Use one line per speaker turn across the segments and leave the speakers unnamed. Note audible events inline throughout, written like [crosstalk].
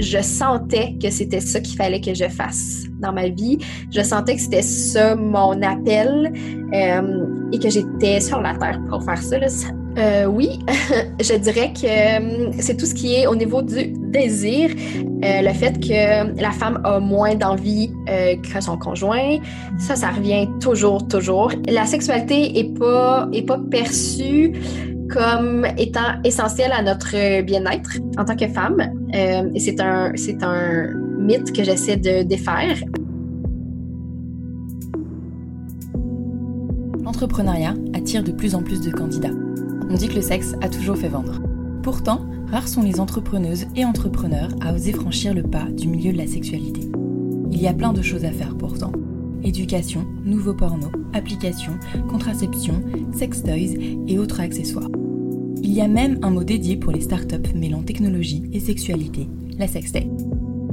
je sentais que c'était ça qu'il fallait que je fasse dans ma vie. Je sentais que c'était ça mon appel euh, et que j'étais sur la terre pour faire ça. Euh, oui, [laughs] je dirais que euh, c'est tout ce qui est au niveau du désir, le fait que la femme a moins d'envie que son conjoint, ça, ça revient toujours, toujours. La sexualité est pas est pas perçue comme étant essentielle à notre bien-être en tant que femme. Euh, et c'est un, c'est un mythe que j'essaie de défaire.
L'entrepreneuriat attire de plus en plus de candidats. On dit que le sexe a toujours fait vendre. Pourtant, rares sont les entrepreneuses et entrepreneurs à oser franchir le pas du milieu de la sexualité. Il y a plein de choses à faire pourtant. Éducation, nouveaux pornos, applications, contraception, sex toys et autres accessoires. Il y a même un mot dédié pour les startups mêlant technologie et sexualité, la sextech.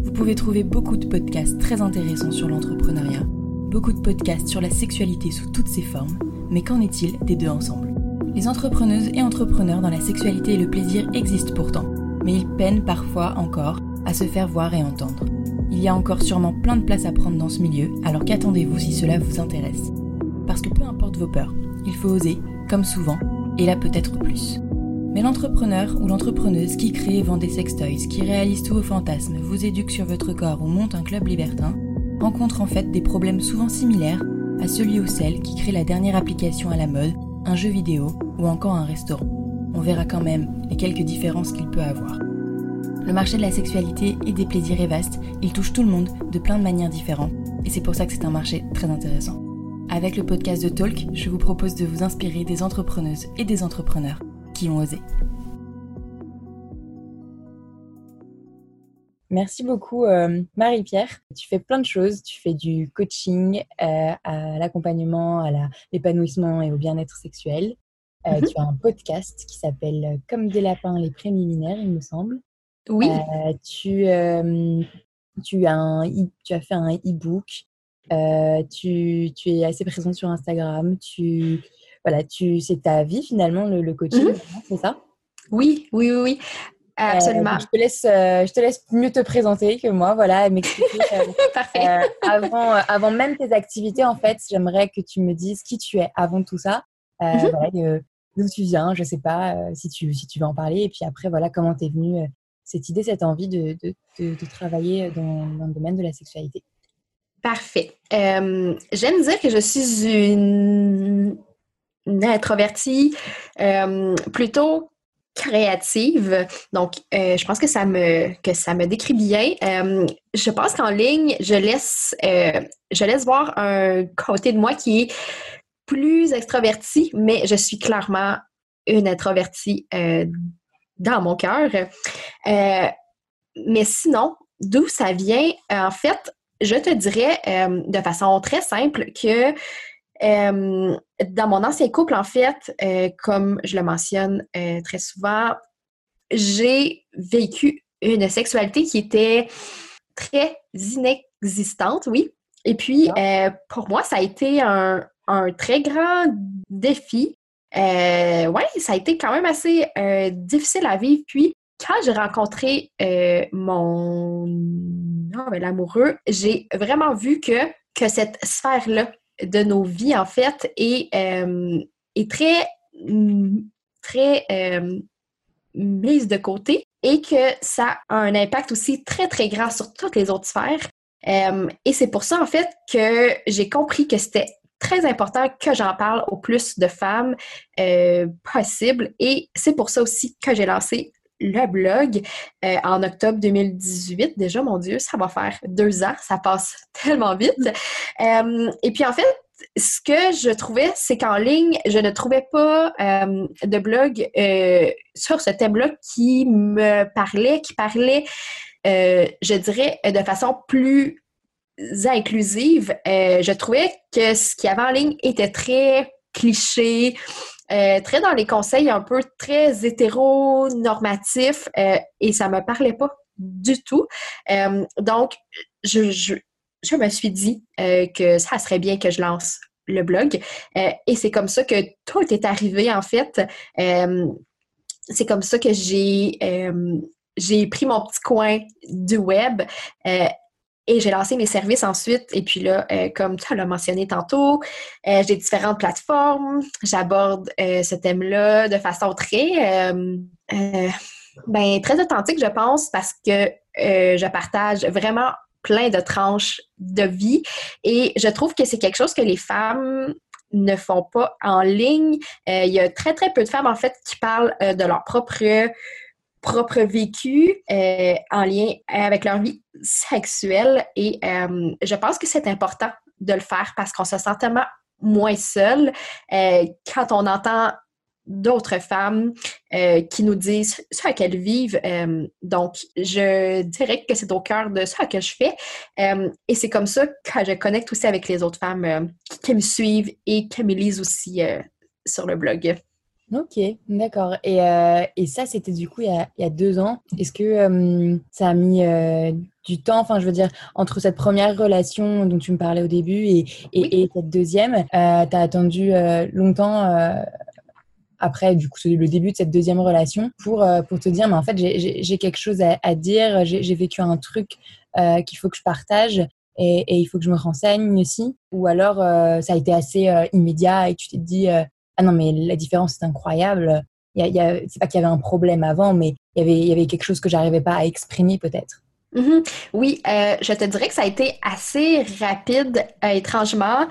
Vous pouvez trouver beaucoup de podcasts très intéressants sur l'entrepreneuriat, beaucoup de podcasts sur la sexualité sous toutes ses formes, mais qu'en est-il des deux ensemble? Les entrepreneuses et entrepreneurs dans la sexualité et le plaisir existent pourtant, mais ils peinent parfois encore à se faire voir et entendre. Il y a encore sûrement plein de place à prendre dans ce milieu, alors qu'attendez-vous si cela vous intéresse? Parce que peu importe vos peurs, il faut oser, comme souvent, et là peut-être plus. Mais l'entrepreneur ou l'entrepreneuse qui crée et vend des sextoys, qui réalise tous vos fantasmes, vous éduque sur votre corps ou monte un club libertin, rencontre en fait des problèmes souvent similaires à celui ou celle qui crée la dernière application à la mode, un jeu vidéo ou encore un restaurant. On verra quand même les quelques différences qu'il peut avoir. Le marché de la sexualité et des plaisirs est vaste, il touche tout le monde de plein de manières différentes, et c'est pour ça que c'est un marché très intéressant. Avec le podcast de Talk, je vous propose de vous inspirer des entrepreneuses et des entrepreneurs qui ont osé. Merci beaucoup euh, Marie-Pierre. Tu fais plein de choses. Tu fais du coaching euh, à l'accompagnement, à l'épanouissement et au bien-être sexuel. Euh, mhm. Tu as un podcast qui s'appelle Comme des lapins, les préliminaires, il me semble.
Oui.
tu, tu, as un, tu as fait un e-book. Tu, tu, es assez présente sur Instagram. Tu, voilà, tu, c'est ta vie finalement, le, coaching, mhm. c'est ça?
Oui, oui, oui, oui. Absolument.
Euh, je, te laisse, euh, je te laisse mieux te présenter que moi, voilà, m'expliquer.
Euh, [laughs]
avant, avant même tes activités, en fait, j'aimerais que tu me dises qui tu es avant tout ça. Mhm. d'où tu viens, je sais pas si, tu, si tu veux en parler. Et puis après, voilà, comment t'es venue cette idée, cette envie de, travailler dans, le domaine de la sexualité.
Parfait. J'aime dire que je suis une introvertie, euh, plutôt créative. Donc, euh, je pense que ça me que ça me décrit bien. Euh, je pense qu'en ligne, je laisse je laisse voir un côté de moi qui est plus extraverti, mais je suis clairement une introvertie dans mon cœur. mais sinon, d'où ça vient, en fait, je te dirais de façon très simple que euh, dans mon ancien couple, en fait, euh, comme je le mentionne euh, très souvent, j'ai vécu une sexualité qui était très inexistante, oui. Et puis, ah. pour moi, ça a été un, très grand défi. Oui, ça a été quand même assez difficile à vivre. Puis, quand j'ai rencontré mon l'amoureux, j'ai vraiment vu que, que cette sphère-là de nos vies, en fait, est, euh, est très, très euh, mise de côté et que ça a un impact aussi très, très grand sur toutes les autres sphères. Euh, et c'est pour ça, en fait, que j'ai compris que c'était très important que j'en parle au plus de femmes possible. Et c'est pour ça aussi que j'ai lancé le blog en octobre 2018. Déjà, mon Dieu, ça va faire deux ans, ça passe [laughs] tellement vite. et puis en fait, ce que je trouvais, c'est qu'en ligne, je ne trouvais pas de blog sur ce thème-là qui me parlait, qui parlait, je dirais, de façon plus inclusive. je trouvais que ce qu'il y avait en ligne était très cliché, euh, très dans les conseils un peu très hétéronormatifs euh, et ça me parlait pas du tout. Euh, donc, je, me suis dit que ça serait bien que je lance le blog. et c'est comme ça que tout est arrivé, en fait. c'est comme ça que j'ai j'ai pris mon petit coin du web et j'ai lancé mes services ensuite. Et puis là, comme tu l'as mentionné tantôt, j'ai différentes plateformes. J'aborde ce thème-là de façon très, ben, très authentique, je pense, parce que je partage vraiment plein de tranches de vie. Et je trouve que c'est quelque chose que les femmes ne font pas en ligne. Euh, il y a très, très peu de femmes, en fait, qui parlent euh, de leur propre propre vécu euh, en lien avec leur vie sexuelle et je pense que c'est important de le faire parce qu'on se sent tellement moins seul quand on entend d'autres femmes euh, qui nous disent ce qu'elles vivent. Euh, donc, je dirais que c'est au cœur de ça que je fais. Euh, et c'est comme ça que je connecte aussi avec les autres femmes qui me suivent et qui me lisent aussi sur le blog.
Ok, d'accord. Et, et, ça, c'était du coup il y, a, il y a deux ans. Est-ce que ça a mis du temps, enfin je veux dire, entre cette première relation dont tu me parlais au début et, et, et cette deuxième, tu as attendu longtemps après du coup le début de cette deuxième relation pour euh, pour te dire mais en fait j'ai quelque chose à, dire j'ai vécu un truc euh, qu'il faut que je partage et, et, il faut que je me renseigne aussi ou alors euh, ça a été assez immédiat et tu t'es dit ah non mais la différence est incroyable il y a, c'est pas qu'il y avait un problème avant mais il y avait il y avait quelque chose que j'arrivais pas à exprimer peut-être
Mhm. Oui, euh, je te dirais que ça a été assez rapide, euh, étrangement.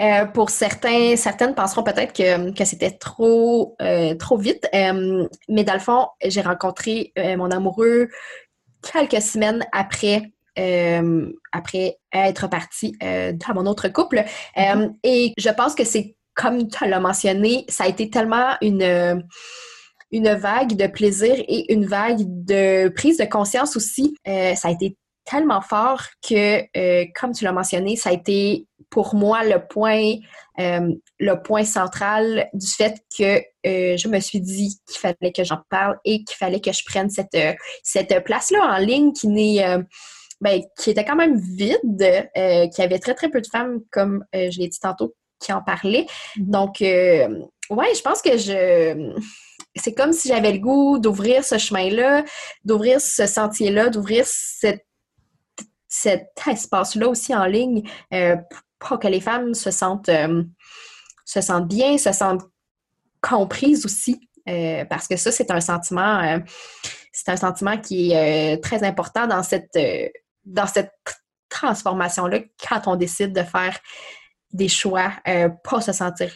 Euh, pour certains, certaines penseront peut-être que, que c'était trop, trop vite. mais dans le fond, j'ai rencontré mon amoureux quelques semaines après. après être partie dans mon autre couple. Mhm. et je pense que c'est comme tu l'as mentionné, ça a été tellement une une vague de plaisir et une vague de prise de conscience aussi. Euh, ça a été tellement fort que, euh, comme tu l'as mentionné, ça a été pour moi le point, euh, le point central du fait que je me suis dit qu'il fallait que j'en parle et qu'il fallait que je prenne cette, cette place-là en ligne qui n'est ben, qui était quand même vide, qui avait très, très peu de femmes, comme je l'ai dit tantôt, qui en parlaient. Mm-hmm. Donc, ouais, je pense que je c'est comme si j'avais le goût d'ouvrir ce chemin-là, d'ouvrir ce sentier-là, d'ouvrir cet espace-là aussi en ligne euh, pour que les femmes se sentent, euh, se sentent bien, se sentent comprises aussi. Euh, parce que ça, c'est un sentiment, c'est un sentiment qui est très important dans cette, dans cette transformation-là quand on décide de faire des choix pour se sentir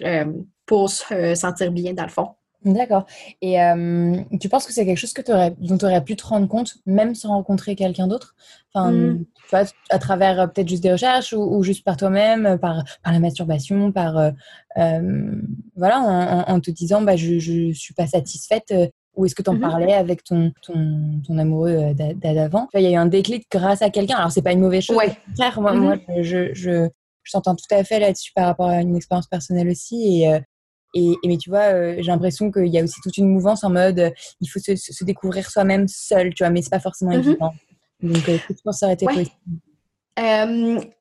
pour se sentir bien dans le fond.
D'accord. Et euh, tu penses que c'est quelque chose que aurais, dont tu aurais pu te rendre compte, même sans rencontrer quelqu'un d'autre? Enfin, tu vois, à travers euh, peut-être juste des recherches ou, juste par toi-même, euh, par, par la masturbation, par. voilà, en, te disant, bah, je ne suis pas satisfaite. ou est-ce que tu en mmh parlais avec ton, ton, ton amoureux d'avant? Il y a eu un déclic grâce à quelqu'un. Alors, c'est pas une mauvaise chose.
Ouais.
moi, mmh moi je, je, je t'entends tout à fait là-dessus par rapport à une expérience personnelle aussi. Et, et, mais tu vois, euh, j'ai l'impression qu'il y a aussi toute une mouvance en mode euh, il faut se, se découvrir soi-même seul, tu vois, mais c'est pas forcément mm-hmm. évident. Donc, euh, tu penses aurait été
possible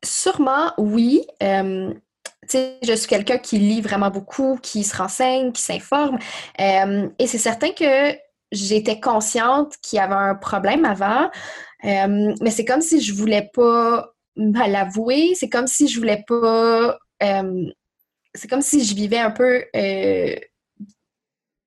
Sûrement, oui. sais, je suis quelqu'un qui lit vraiment beaucoup, qui se renseigne, qui s'informe. et c'est certain que j'étais consciente qu'il y avait un problème avant, mais c'est comme si je voulais pas l'avouer, c'est comme si je voulais pas c'est comme si je vivais un peu euh,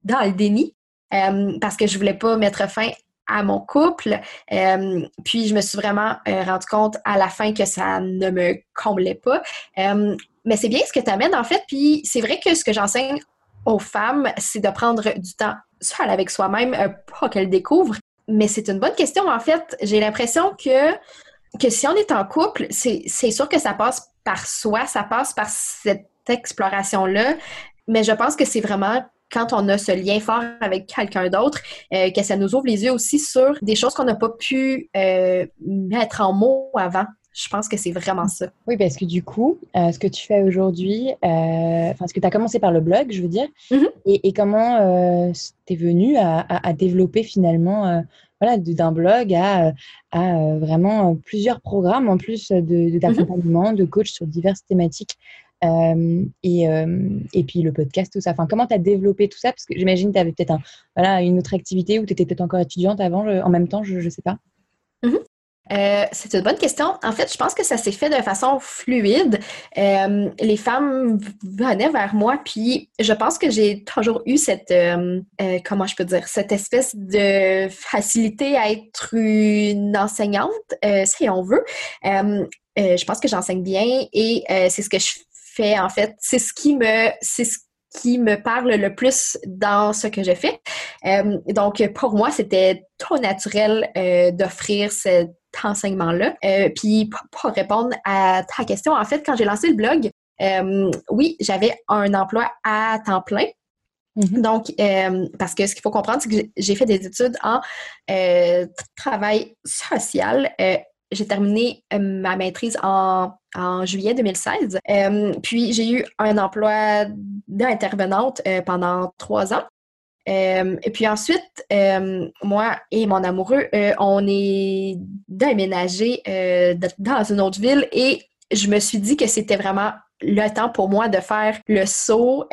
dans le déni euh, parce que je voulais pas mettre fin à mon couple. Euh, puis je me suis vraiment rendu compte à la fin que ça ne me comblait pas. mais c'est bien ce que tu amènes en fait. Puis c'est vrai que ce que j'enseigne aux femmes, c'est de prendre du temps seul avec soi-même, pas qu'elles découvrent. Mais c'est une bonne question en fait. J'ai l'impression que que si on est en couple, c'est sûr que ça passe par soi, ça passe par cette exploration-là. Mais je pense que c'est vraiment quand on a ce lien fort avec quelqu'un d'autre, euh, que ça nous ouvre les yeux aussi sur des choses qu'on n'a pas pu euh, mettre en mots avant. Je pense que c'est vraiment ça.
Oui, parce que du coup, euh, ce que tu fais aujourd'hui, enfin, ce que tu as commencé par le blog, je veux dire, mm-hmm. et, comment tu es venu à, développer finalement voilà, d'un blog à, à, vraiment plusieurs programmes en plus d'accompagnement, de, de, coach sur diverses thématiques
et, et puis le podcast, tout ça. Enfin, comment tu as développé tout ça? Parce que j'imagine que tu avais peut-être un, voilà, une autre activité ou tu étais peut-être encore étudiante avant, en même temps, je ne sais pas.
Mm-hmm. Euh, c'est une bonne question. En fait, je pense que ça s'est fait de façon fluide. Euh, les femmes venaient vers moi, puis je pense que j'ai toujours eu cette, euh, comment je peux dire, cette espèce de facilité à être une enseignante, si on veut. je pense que j'enseigne bien et c'est ce que je fais en fait. C'est ce qui me, c'est ce qui me parle le plus dans ce que je fais. donc, pour moi, c'était trop naturel d'offrir cette enseignement-là. Euh, puis pour répondre à ta question, en fait, quand j'ai lancé le blog, euh, oui, j'avais un emploi à temps plein. Mm-hmm. Donc, euh, parce que ce qu'il faut comprendre, c'est que j'ai fait des études en travail social. j'ai terminé ma maîtrise en, en juillet 2016. puis, j'ai eu un emploi d'intervenante pendant trois ans. Euh, et puis ensuite, euh, moi et mon amoureux, euh, on est déménagé dans une autre ville et je me suis dit que c'était vraiment le temps pour moi de faire le saut,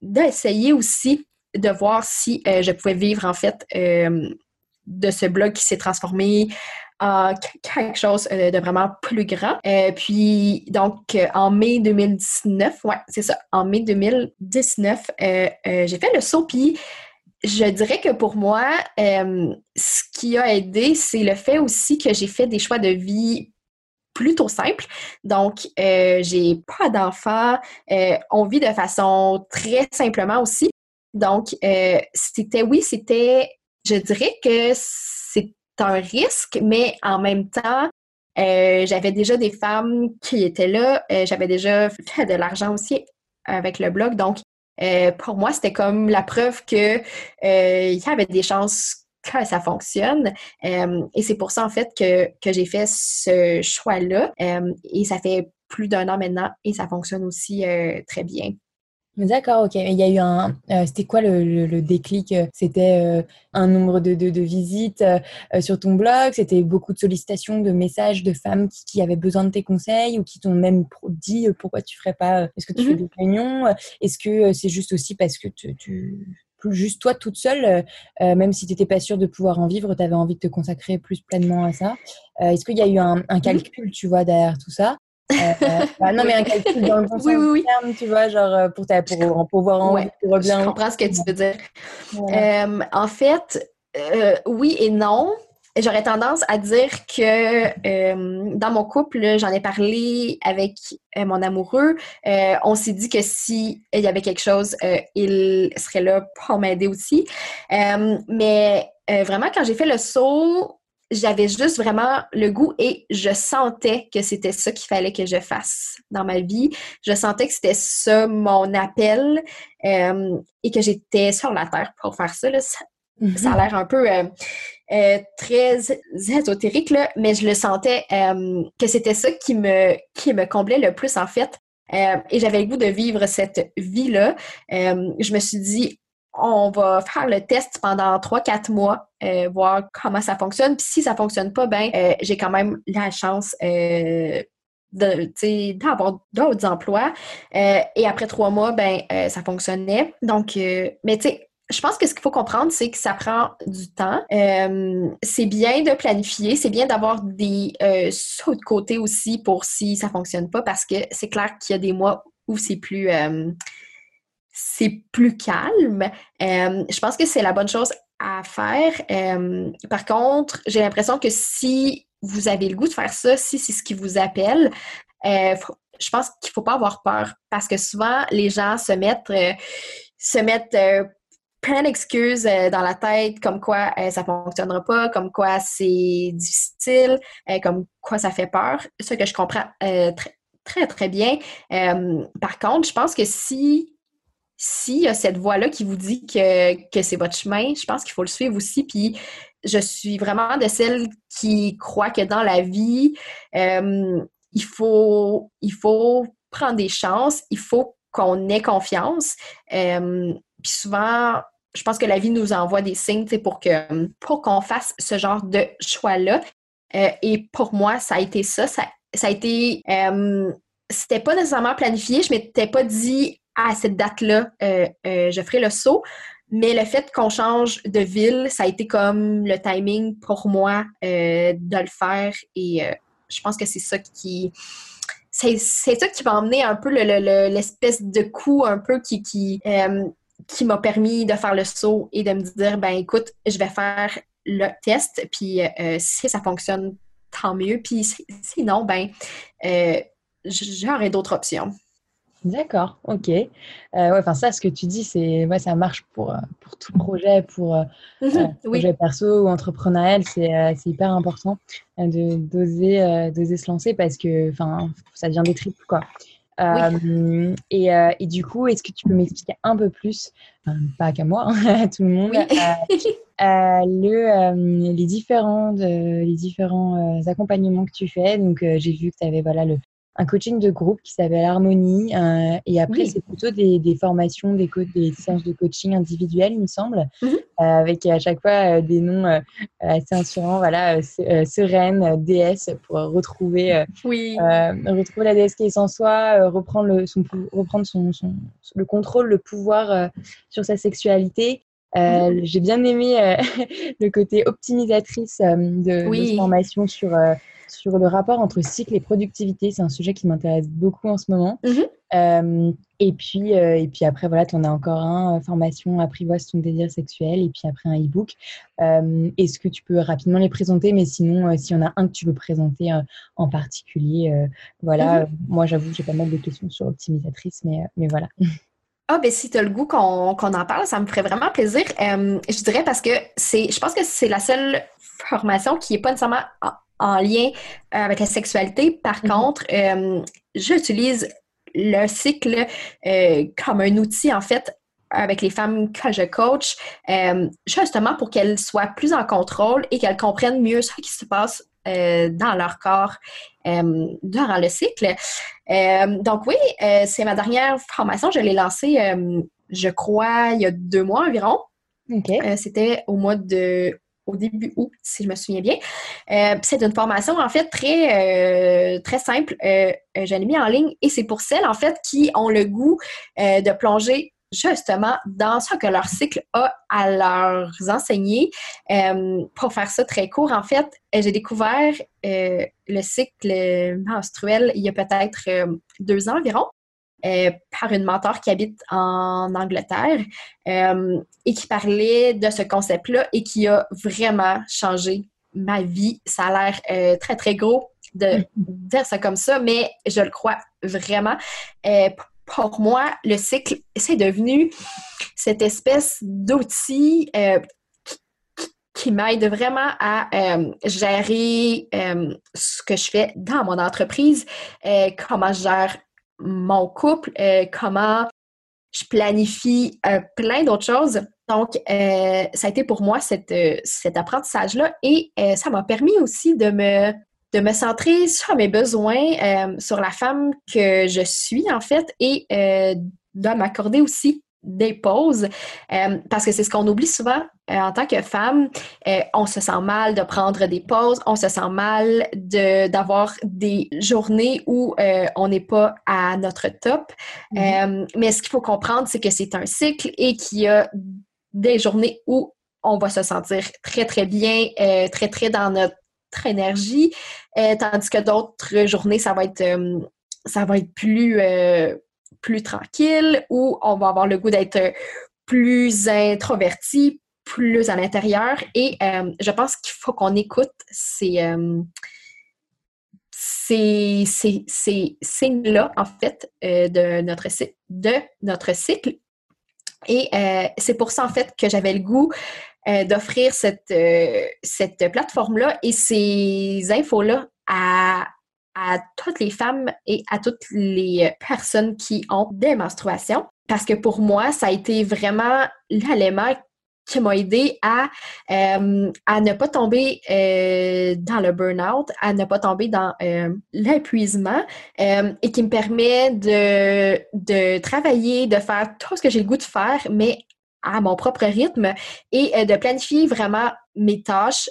d'essayer aussi de voir si je pouvais vivre en fait de ce blog qui s'est transformé quelque chose euh, de vraiment plus grand. Euh, puis, donc, euh, en mai 2019, ouais, c'est ça, en mai 2019, j'ai fait le saut, puis je dirais que pour moi, ce qui a aidé, c'est le fait aussi que j'ai fait des choix de vie plutôt simples. Donc, j'ai pas d'enfants, on vit de façon très simplement aussi. Donc, c'était, oui, c'était, je dirais que c'est un risque, mais en même temps, euh, j'avais déjà des femmes qui étaient là. Euh, j'avais déjà fait de l'argent aussi avec le blog. Donc, euh, pour moi, c'était comme la preuve qu'il y avait des chances que ça fonctionne. et c'est pour ça, en fait, que, que j'ai fait ce choix-là. et ça fait plus d'un an maintenant et ça fonctionne aussi très bien.
D'accord, ok. Il y a eu un. Euh, c'était quoi le, déclic C'était euh, un nombre de, de, visites euh, sur ton blog? C'était beaucoup de sollicitations, de messages de femmes qui, avaient besoin de tes conseils ou qui t'ont même dit pourquoi tu ferais pas Est-ce que tu fais mmh des réunions? Est-ce que c'est juste aussi parce que tu, juste toi toute seule, même si tu n'étais pas sûre de pouvoir en vivre, tu avais envie de te consacrer plus pleinement à ça. Est-ce qu'il y a eu un, un, mmh calcul, tu vois, derrière tout ça? Euh, bah, non, mais un calcul dans le bon [laughs] oui, oui, terme, tu vois, genre euh, pour, ta, pour en pouvoir en
ouais, Je comprends ce que tu veux dire. Euh, en fait, oui et non. J'aurais tendance à dire que dans mon couple, j'en ai parlé avec mon amoureux. on s'est dit que si il y avait quelque chose, il serait là pour m'aider aussi. mais vraiment, quand j'ai fait le saut, j'avais juste vraiment le goût et je sentais que c'était ça qu'il fallait que je fasse dans ma vie. Je sentais que c'était ça mon appel euh, et que j'étais sur la terre pour faire ça. Ça, mm-hmm. a l'air un peu euh, euh, très ésotérique, là, mais je le sentais que c'était ça qui me, qui me comblait le plus en fait. et j'avais le goût de vivre cette vie-là. je me suis dit, on va faire le test pendant 3-4 mois, euh, voir comment ça fonctionne. Puis si ça fonctionne pas, ben euh, j'ai quand même la chance euh, d'avoir d'autres emplois. et après trois mois, ben ça fonctionnait. Donc, mais tu sais, je pense que ce qu'il faut comprendre, c'est que ça prend du temps. c'est bien de planifier, c'est bien d'avoir des sauts de côté aussi pour si ça fonctionne pas, parce que c'est clair qu'il y a des mois où c'est plus c'est plus calme. Euh, je pense que c'est la bonne chose à faire. Euh, par contre, j'ai l'impression que si vous avez le goût de faire ça, si c'est ce qui vous appelle, euh, je pense qu'il ne faut pas avoir peur parce que souvent, les gens se mettent, se mettent plein d'excuses dans la tête, comme quoi ça ne fonctionnera pas, comme quoi c'est difficile, comme quoi ça fait peur. Ce que je comprends très, très, très bien. par contre, je pense que si s'il y a cette voix-là qui vous dit que, c'est votre chemin, je pense qu'il faut le suivre aussi. Puis je suis vraiment de celles qui croient que dans la vie, euh, il, faut, il faut prendre des chances, il faut qu'on ait confiance. Euh, puis souvent, je pense que la vie nous envoie des signes pour que pour qu'on fasse ce genre de choix-là. Euh, et pour moi, ça a été ça. Ça, ça a été c'était pas nécessairement planifié. Je m'étais pas dit à cette date-là, euh, euh, je ferai le saut. Mais le fait qu'on change de ville, ça a été comme le timing pour moi euh, de le faire. Et je pense que c'est ça qui. C'est ça qui m'a emmené un peu l'espèce de coup un peu qui, qui, m'a permis de faire le saut et de me dire ben écoute, je vais faire le test, puis si ça fonctionne, tant mieux. Puis sinon, ben j'aurais d'autres options.
D'accord, ok. Euh, ouais, enfin ça, ce que tu dis, c'est ouais, ça marche pour, euh, pour tout projet, pour euh, mhm, projet perso ou entrepreneurial, c'est hyper important de d'oser d'oser se lancer parce que enfin ça devient des tripes quoi. et, et, du coup, est-ce que tu peux m'expliquer un peu plus, pas qu'à moi, hein, [laughs] à tout le monde, [laughs] le, les différents, les différents accompagnements que tu fais? Donc, j'ai vu que tu avais voilà, le, un coaching de groupe qui s'appelle Harmonie. Euh, et après, c'est plutôt des, des, formations, des, des séances de coaching individuelles, il me semble, mhm. euh, avec à chaque fois euh, des noms assez inspirants. Voilà, Sereine, déesse, pour retrouver, oui. retrouver la déesse qui est sans soi, reprendre, le, son, reprendre son, son, le contrôle, le pouvoir sur sa sexualité. Mhm. J'ai bien aimé [laughs] le côté optimisatrice de, de, formation sur sur le rapport entre cycle et productivité. C'est un sujet qui m'intéresse beaucoup en ce moment. Mhm. Euh, et, puis, euh, et puis après, voilà, tu en as encore un, euh, formation apprivoise ton désir sexuel, et puis après un e-book. Est-ce que tu peux rapidement les présenter? Mais sinon, s'il y en a un que tu veux présenter en particulier, voilà, mhm. moi j'avoue, j'ai pas mal de questions sur optimisatrice, mais, mais voilà.
Ah, ben si tu as le goût qu'on en parle, ça me ferait vraiment plaisir. je dirais parce que c'est, je pense que c'est la seule formation qui n'est pas nécessairement en lien euh, avec la sexualité. Par mhm. contre, euh, j'utilise le cycle euh, comme un outil, en fait, avec les femmes que je coach, justement pour qu'elles soient plus en contrôle et qu'elles comprennent mieux ce qui se passe dans leur corps durant le cycle. donc oui, c'est ma dernière formation. Je l'ai lancée, je crois, il y a deux mois environ. C'était au mois de au début août, si je me souviens bien. Euh, c'est une formation, en fait, très, euh, très simple. Euh, je l'ai mis en ligne et c'est pour celles, en fait, qui ont le goût de plonger justement dans ce que leur cycle a à leur enseigner. pour faire ça très court, en fait, j'ai découvert le cycle menstruel il y a peut-être deux ans environ. Euh, par une mentor qui habite en Angleterre euh, et qui parlait de ce concept-là et qui a vraiment changé ma vie. Ça a l'air euh, très, très gros de dire ça comme ça, mais je le crois vraiment. pour moi, le cycle, c'est devenu cette espèce d'outil qui m'aide vraiment à gérer ce que je fais dans mon entreprise, comment je gère mon couple, euh, comment je planifie euh, plein d'autres choses. Donc, euh, ça a été pour moi cet apprentissage-là et ça m'a permis aussi de me, de me centrer sur mes besoins, sur la femme que je suis en fait et de m'accorder aussi des pauses, euh, parce que c'est ce qu'on oublie souvent euh, en tant que femme. Euh, on se sent mal de prendre des pauses, on se sent mal d'avoir des journées où on n'est pas à notre top. Mm-hmm. mais ce qu'il faut comprendre, c'est que c'est un cycle et qu'il y a des journées où on va se sentir très, très bien, très, très dans notre énergie, tandis que d'autres journées, ça va être, ça va être plus plus tranquille ou on va avoir le goût d'être plus introverti, plus à l'intérieur. Et euh, je pense qu'il faut qu'on écoute ces, euh, ces, signes-là, en fait, euh, de, notre, de notre cycle. Et c'est pour ça, en fait, que j'avais le goût d'offrir cette, cette plateforme-là et ces infos-là à, à toutes les femmes et à toutes les personnes qui ont des menstruations. Parce que pour moi, ça a été vraiment l'élément qui m'a aidé à, euh, à ne pas tomber euh, dans le burn-out, à ne pas tomber dans euh, l'épuisement et qui me permet de, de travailler, de faire tout ce que j'ai le goût de faire, mais à mon propre rythme et de planifier vraiment mes tâches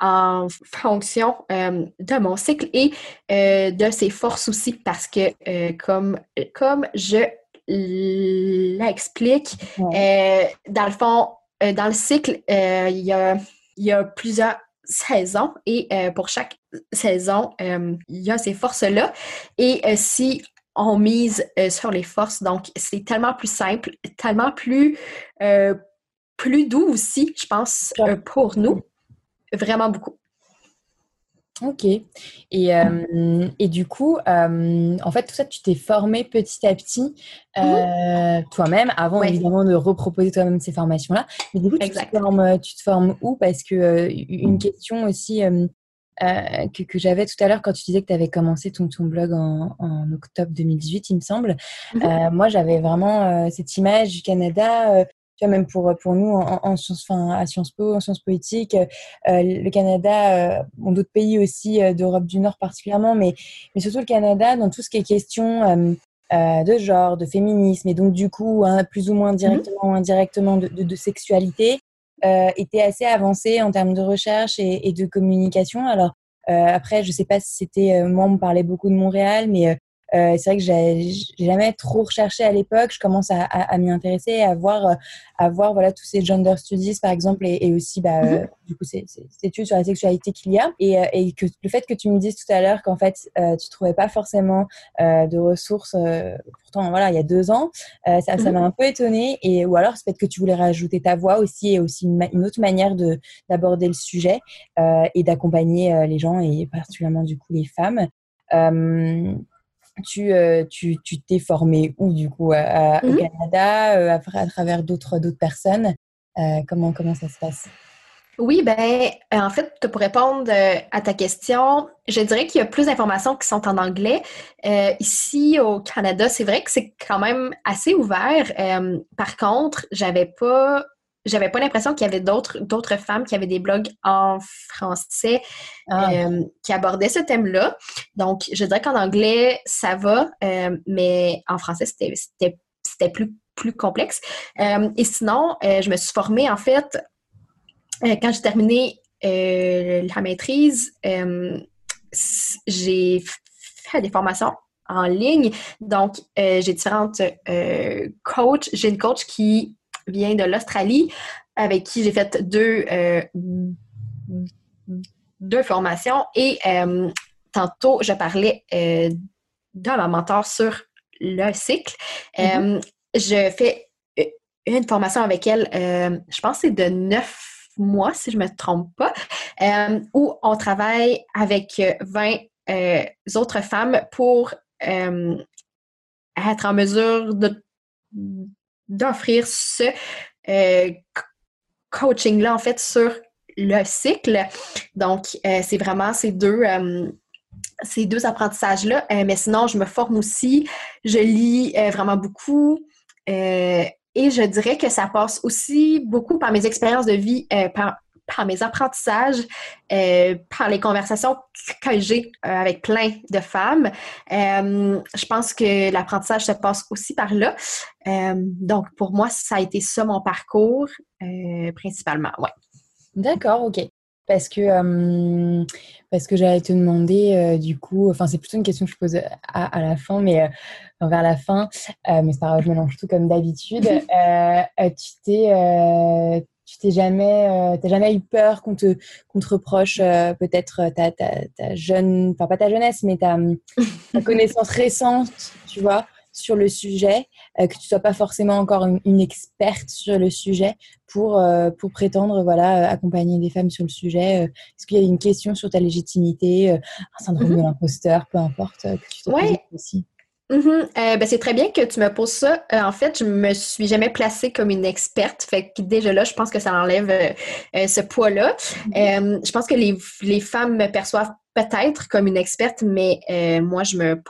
en fonction de mon cycle et de ses forces aussi parce que comme, comme je l'explique, dans le fond, dans le cycle, il y a, il y a plusieurs saisons et pour chaque saison, il y a ces forces-là. Et si on mise euh, sur les forces. Donc, c'est tellement plus simple, tellement plus, euh, plus doux aussi, je pense, euh, pour nous. Vraiment beaucoup.
Ok. Et, et du coup, en fait, tout ça, tu t'es formé petit à petit mm-hmm. toi-même, avant évidemment de reproposer toi-même ces formations-là. Mais du coup, tu te, formes, tu te, formes, où? Parce que une question aussi euh, que, que j'avais tout à l'heure quand tu disais que tu avais commencé ton, ton blog en, en, octobre 2018, il me semble. Mhm. Euh, moi, j'avais vraiment euh, cette image du Canada. tu vois, même pour, pour nous, en, en sciences, enfin, à Sciences Po, en sciences politiques, le Canada, bon, d'autres pays aussi, d'Europe du Nord particulièrement, mais, mais surtout le Canada, dans tout ce qui est question de genre, de féminisme, et donc du coup, hein, plus ou moins mhm. directement ou indirectement de, de, de sexualité, euh, était assez avancé en termes de recherche et, et de communication. Alors euh, après, je sais pas si c'était euh, moi, on me parlait beaucoup de Montréal, mais euh, c'est vrai que j'ai jamais trop recherché à l'époque. Je commence à, à, à m'y intéresser, à voir, à voir voilà tous ces gender studies par exemple, et, et aussi bah, mm-hmm. du coup ces, ces, études sur la sexualité qu'il y a, et, et, que le fait que tu me dises tout à l'heure qu'en fait euh, tu trouvais pas forcément euh, de ressources, pourtant voilà il y a deux ans, ça mm-hmm. m'a un peu étonnée, et ou alors c'est peut-être que tu voulais rajouter ta voix aussi et aussi une, une autre manière de d'aborder le sujet et d'accompagner les gens et particulièrement du coup les femmes. Euh, tu, euh, tu, tu t'es formé où du coup à, Au mmh Canada, euh, à, travers d'autres, d'autres personnes euh, comment, comment ça se passe?
Oui, ben, en fait, pour répondre à ta question, je dirais qu'il y a plus d'informations qui sont en anglais. ici, au Canada, c'est vrai que c'est quand même assez ouvert. par contre, j'avais pas j'avais pas l'impression qu'il y avait d'autres d'autres femmes qui avaient des blogs en français ah. euh, qui abordaient ce thème-là. Donc, je dirais qu'en anglais, ça va, euh, mais en français, c'était plus, plus complexe. Euh, et sinon, je me suis formée, en fait, quand j'ai terminé la maîtrise, j'ai fait des formations en ligne. Donc, j'ai différentes coachs. J'ai une coach qui vient de l'Australie, avec qui j'ai fait deux, euh, deux formations. Et euh, tantôt, je parlais euh, de ma mentor sur le cycle. Mm-hmm. je fais une formation avec elle, je pense que c'est de neuf mois, si je ne me trompe pas, où on travaille avec 20 autres femmes pour être en mesure de d'offrir ce euh, coaching-là, en fait, sur le cycle. Donc, euh, c'est vraiment ces deux, euh, deux apprentissages-là. mais sinon, je me forme aussi, je lis vraiment beaucoup. et je dirais que ça passe aussi beaucoup par mes expériences de vie, par, par mes apprentissages, euh, par les conversations que j'ai euh, avec plein de femmes. Euh, je pense que l'apprentissage se passe aussi par là. donc, pour moi, ça a été ça mon parcours, principalement. Ouais.
D'accord, ok. Parce que, parce que j'allais te demander, du coup, enfin, c'est plutôt une question que je pose à, la fin, mais vers la fin, mais ça je mélange tout comme d'habitude. [laughs] tu t'es tu t'es jamais, euh, t'as jamais eu peur qu'on te, qu'on te reproche euh, peut-être euh, ta, ta, ta, jeune, enfin pas ta jeunesse, mais ta, [laughs] connaissance récente, tu vois, sur le sujet, que tu sois pas forcément encore une, experte sur le sujet pour, pour prétendre, voilà, accompagner des femmes sur le sujet. Est-ce qu'il y a une question sur ta légitimité, un syndrome de mm-hmm. l'imposteur, peu importe, que tu te
ouais. aussi? Mm-hmm. Euh, ben, c'est très bien que tu me poses ça. Euh, en fait, je me suis jamais placée comme une experte. Fait que déjà là, je pense que ça enlève euh, ce poids-là. Mm-hmm. je pense que les, les, femmes me perçoivent peut-être comme une experte, mais moi, je me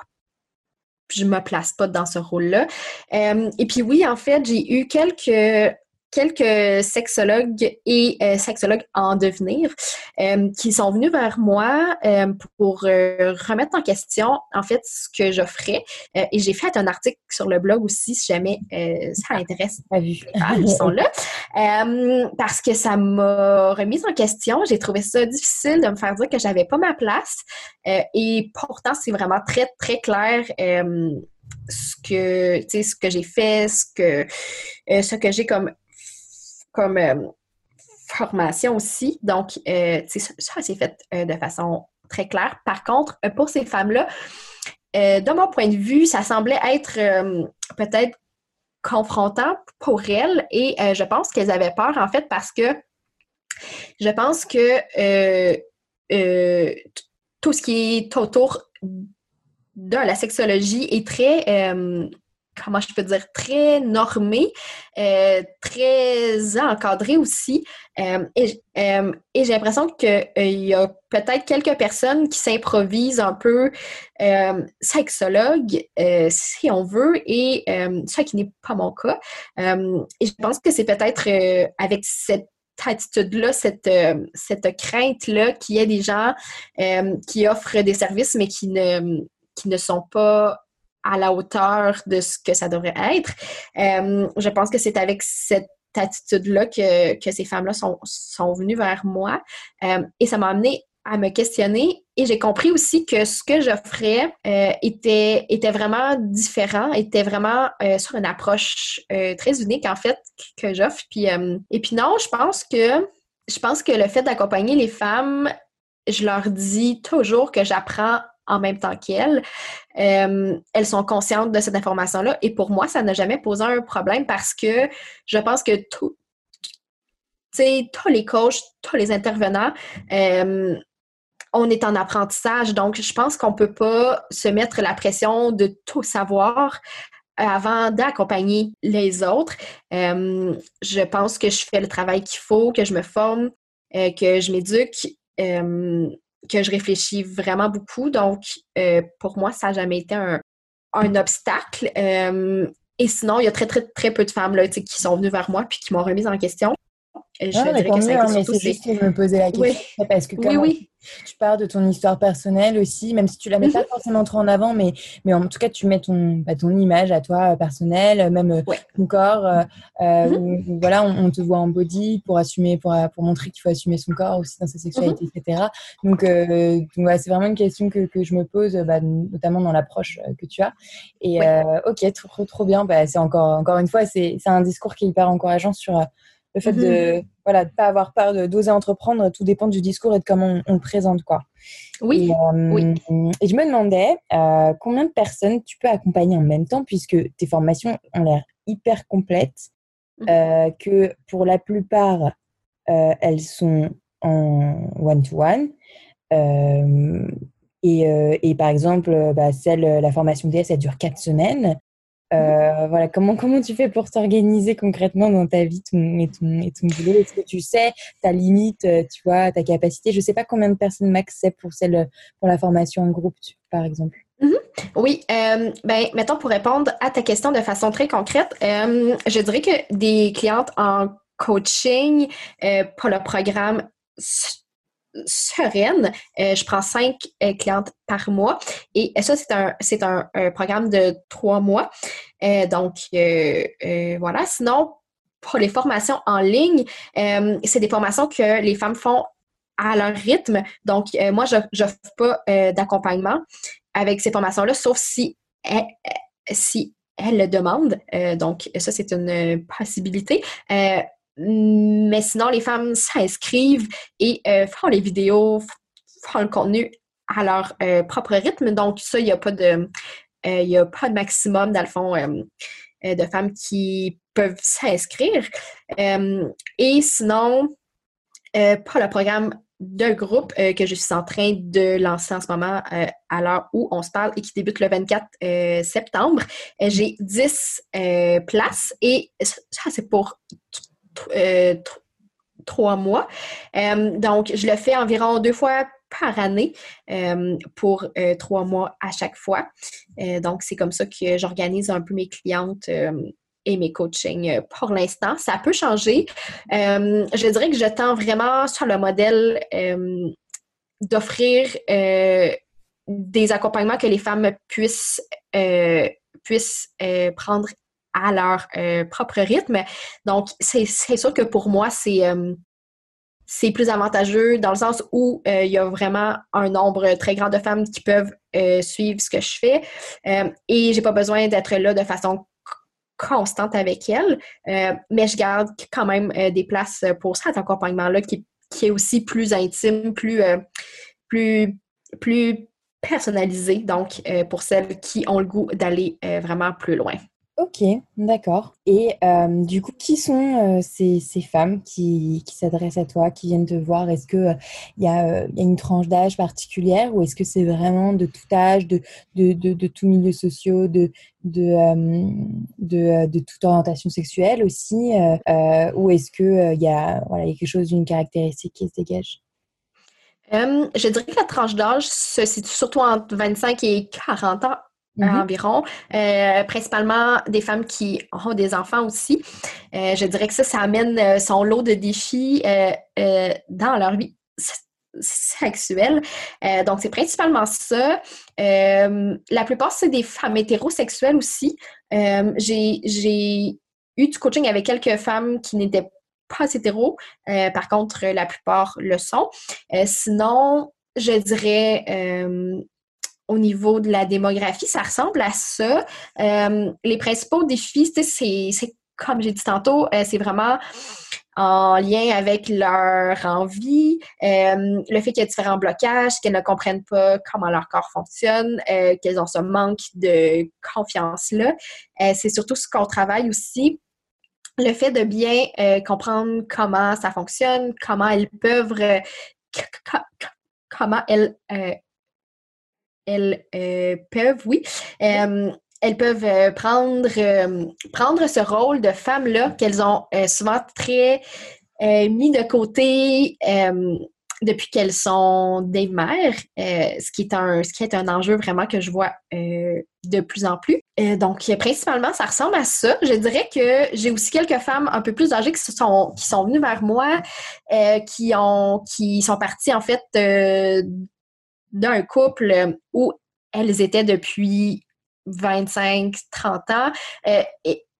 je me place pas dans ce rôle-là. et puis oui, en fait, j'ai eu quelques quelques sexologues et euh, sexologues en devenir euh, qui sont venus vers moi euh, pour remettre en question, en fait, ce que j'offrais. et j'ai fait un article sur le blog aussi, si jamais ça intéresse
vu.
ils sont là. parce que ça m'a remise en question. J'ai trouvé ça difficile de me faire dire que j'avais pas ma place. et pourtant, c'est vraiment très, très clair ce que ce que j'ai fait, ce que ce que j'ai comme comme euh, formation aussi. Donc, euh, ça, s'est fait euh, de façon très claire. Par contre, pour ces femmes-là, de mon point de vue, ça semblait être peut-être confrontant pour elles et je pense qu'elles avaient peur en fait parce que je pense que tout ce qui est autour de la sexologie est très comment je peux dire, très normé, euh, très encadré aussi. Euh, euh, et, j'ai l'impression qu'il y a peut-être quelques personnes qui s'improvisent un peu sexologues, si on veut, et ça qui n'est pas mon cas. et je pense que c'est peut-être avec cette attitude-là, cette, cette crainte-là qu'il y ait des gens qui offrent des services mais qui ne, qui ne sont pas à la hauteur de ce que ça devrait être. Euh, je pense que c'est avec cette attitude-là que, que, ces femmes-là sont, venues vers moi. Euh, et ça m'a amené à me questionner et j'ai compris aussi que ce que j'offrais euh, était, était vraiment différent, était vraiment sur une approche très unique en fait que j'offre. Puis, et puis non, je pense que je pense que le fait d'accompagner les femmes, je leur dis toujours que j'apprends en même temps qu'elles. Euh, elles sont conscientes de cette information-là. Et pour moi, ça n'a jamais posé un problème parce que je pense que tout, tous les coachs, tous les intervenants, euh, on est en apprentissage. Donc, je pense qu'on ne peut pas se mettre la pression de tout savoir avant d'accompagner les autres. Euh, je pense que je fais le travail qu'il faut, que je me forme, que je m'éduque que je réfléchis vraiment beaucoup. Donc, euh, pour moi, ça n'a jamais été un, obstacle. Euh, et sinon, il y a très, très, très peu de femmes là, qui sont venues vers moi puis qui m'ont remise en question.
Je a été hein, c'est juste que je me posais la [laughs] question. Parce que oui, oui. tu parles de ton histoire personnelle aussi, même si tu la mets pas mhm. forcément trop en avant, mais, mais en tout cas, tu mets ton, bah, ton image à toi personnelle, même euh, ton corps. Euh, euh mhm. voilà, on, te voit en body pour assumer, pour, pour montrer qu'il faut assumer son corps aussi dans sa sexualité, mhm. etc. Donc, euh, c'est vraiment une question que, que je me pose, bah, notamment dans l'approche que tu as. Et ok, trop, trop bien. Bah, c'est encore, encore une fois, c'est un discours qui est hyper encourageant sur le fait de mhm. voilà de pas avoir peur d'oser entreprendre, tout dépend du discours et de comment on, le présente quoi.
Oui. Et, euh,
et je me demandais euh, combien de personnes tu peux accompagner en même temps puisque tes formations ont l'air hyper complètes, mhm. euh, que pour la plupart elles sont en one to one. Et, et, par exemple, bah, celle, la formation DS, elle dure quatre semaines. Euh, voilà, comment, comment tu fais pour t'organiser concrètement dans ta vie ton, et, ton, et ton boulot? Est-ce que tu sais ta limite, euh, tu vois, ta capacité? Je ne sais pas combien de personnes max c'est pour, celle, pour la formation en groupe, par exemple.
Mm-hmm. Oui, euh, ben, mettons pour répondre à ta question de façon très concrète, euh, je dirais que des clientes en coaching pour le programme sereine. Euh, je prends cinq euh, clientes par mois et ça, c'est un, c'est un, programme de trois mois. Euh, donc, voilà. Sinon, pour les formations en ligne, c'est des formations que les femmes font à leur rythme. Donc, moi, je n'offre pas d'accompagnement avec ces formations-là, sauf si si elles le demandent. donc, ça, c'est une possibilité. Mais sinon, les femmes s'inscrivent et euh, font les vidéos, font le contenu à leur euh, propre rythme. Donc, ça, il n'y a pas de. Euh, a pas de maximum, dans le fond, de femmes qui peuvent s'inscrire. et sinon, pas le programme de groupe que je suis en train de lancer en ce moment à l'heure où on se parle et qui débute le 24 septembre. J'ai 10 places et ça, c'est pour euh, trois mois. Euh, donc, je le fais environ deux fois par année euh, pour trois mois à chaque fois. donc, c'est comme ça que j'organise un peu mes clientes et mes coachings pour l'instant. Ça peut changer. je dirais que je tends vraiment sur le modèle d'offrir des accompagnements que les femmes puissent, puissent prendre à leur propre rythme. Donc, c'est sûr que pour moi, c'est c'est plus avantageux dans le sens où euh, il y a vraiment un nombre très grand de femmes qui peuvent euh, suivre ce que je fais euh, et j'ai pas besoin d'être là de façon constante avec elles, mais je garde quand même des places pour cet accompagnement-là qui, qui, est aussi plus intime, plus, plus, plus personnalisé, donc pour celles qui ont le goût d'aller vraiment plus loin.
Ok, d'accord. Et euh, du coup, qui sont euh, ces, femmes qui, s'adressent à toi, qui viennent te voir? Est-ce qu'il euh, y, a une tranche d'âge particulière ou est-ce que c'est vraiment de tout âge, de, de, de, tout milieu social, de, de, toute orientation sexuelle aussi Ou est-ce qu'il y, a, voilà, y a quelque chose d'une caractéristique qui se dégage?
Je dirais que la tranche d'âge se situe surtout entre 25 et 40 ans Mhm. environ, euh, principalement des femmes qui ont des enfants aussi. Euh, je dirais que ça, ça amène euh, son lot de défis dans leur vie sexuelle. donc, c'est principalement ça. la plupart, c'est des femmes hétérosexuelles aussi. J'ai eu du coaching avec quelques femmes qui n'étaient pas hétéros. par contre, la plupart le sont. sinon, je dirais au niveau de la démographie, ça ressemble à ça. Euh, les principaux défis, c'est comme j'ai dit tantôt, euh, c'est vraiment en lien avec leur envie, euh, le fait qu'il y a différents blocages, qu'elles ne comprennent pas comment leur corps fonctionne, qu'elles ont ce manque de confiance-là. c'est surtout ce qu'on travaille aussi. Le fait de bien comprendre comment ça fonctionne, comment elles peuvent, comment elles elles euh, peuvent, oui, euh, elles peuvent euh, prendre, prendre ce rôle de femme-là qu'elles ont souvent très mis de côté depuis qu'elles sont des mères, ce, qui est un, ce qui est un enjeu vraiment que je vois de plus en plus. donc, principalement, ça ressemble à ça. Je dirais que j'ai aussi quelques femmes un peu plus âgées qui sont, qui sont venues vers moi, qui, ont, qui sont parties en fait d'un couple euh, où elles étaient depuis 25, 30 ans. Euh,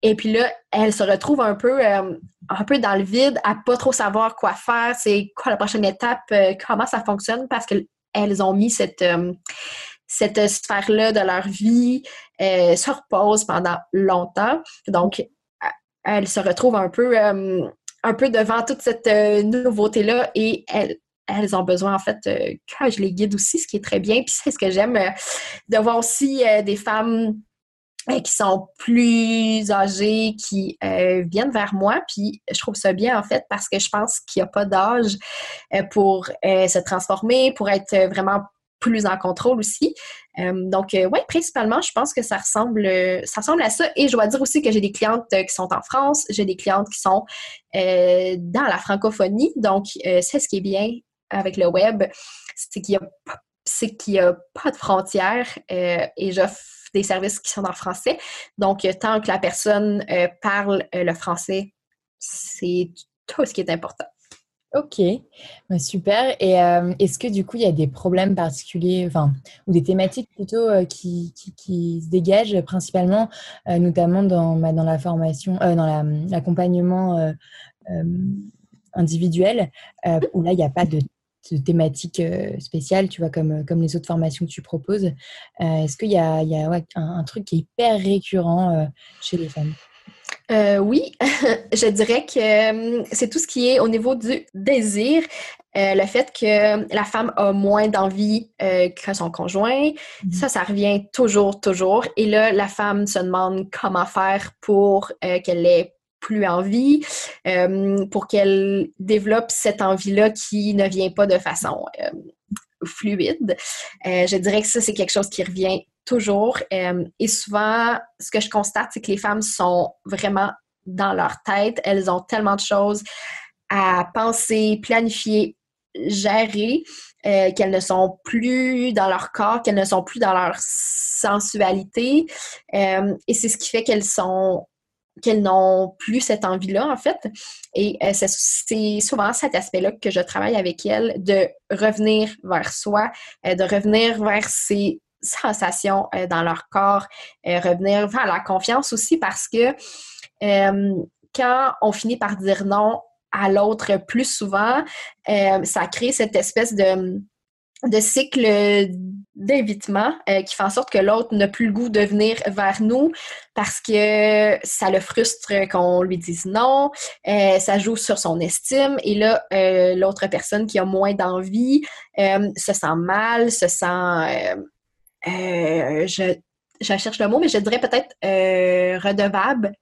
et, puis là, elles se retrouvent un peu, euh, un peu dans le vide, à pas trop savoir quoi faire, c'est quoi la prochaine étape, comment ça fonctionne, parce qu'elles ont mis cette, cette sphère-là de leur vie sur pause pendant longtemps. Donc, elles se retrouvent un peu, un peu devant toute cette nouveauté-là et elles, elles ont besoin, en fait, euh, que je les guide aussi, ce qui est très bien. Puis c'est ce que j'aime, euh, de voir aussi euh, des femmes qui sont plus âgées, qui viennent vers moi. Puis je trouve ça bien, en fait, parce que je pense qu'il n'y a pas d'âge pour se transformer, pour être vraiment plus en contrôle aussi. donc, oui, principalement, je pense que ça ressemble, ça ressemble à ça. Et je dois dire aussi que j'ai des clientes qui sont en France, j'ai des clientes qui sont dans la francophonie. Donc, c'est ce qui est bien avec le web, c'est qu'il n'y a, pas de frontières euh, et j'offre des services qui sont en français. Donc, tant que la personne euh, parle euh, le français, c'est tout ce qui est important.
Ok, bah, super. Et est-ce que du coup, il y a des problèmes particuliers, enfin, ou des thématiques plutôt qui, qui, se dégagent principalement, notamment dans, bah, dans la formation, dans l'accompagnement individuel, où là, il n'y a pas de de thématique euh, spéciale, tu vois, comme, comme les autres formations que tu proposes. Euh, est-ce qu'il y a, il y a un, truc qui est hyper récurrent euh, chez les femmes?
Oui, [laughs] je dirais que c'est tout ce qui est au niveau du désir, le fait que la femme a moins d'envie que son conjoint, mmh ça, ça revient toujours, toujours. Et là, la femme se demande comment faire pour qu'elle ait plus envie, euh, pour qu'elle développe cette envie-là qui ne vient pas de façon euh, fluide. Euh, je dirais que ça, c'est quelque chose qui revient toujours. et souvent, ce que je constate, c'est que les femmes sont vraiment dans leur tête. Elles ont tellement de choses à penser, planifier, gérer, qu'elles ne sont plus dans leur corps, qu'elles ne sont plus dans leur sensualité. et c'est ce qui fait qu'elles sont qu'elles n'ont plus cette envie-là, en fait. Et euh, c'est souvent cet aspect-là que je travaille avec elles, de revenir vers soi, euh, de revenir vers ses sensations euh, dans leur corps, revenir vers la confiance aussi parce que quand on finit par dire non à l'autre plus souvent, ça crée cette espèce de de cycle d'évitement euh, qui fait en sorte que l'autre n'a plus le goût de venir vers nous parce que ça le frustre qu'on lui dise non, euh, ça joue sur son estime et là, euh, l'autre personne qui a moins d'envie se sent mal, se sent... je, je cherche le mot, mais je dirais peut-être redevable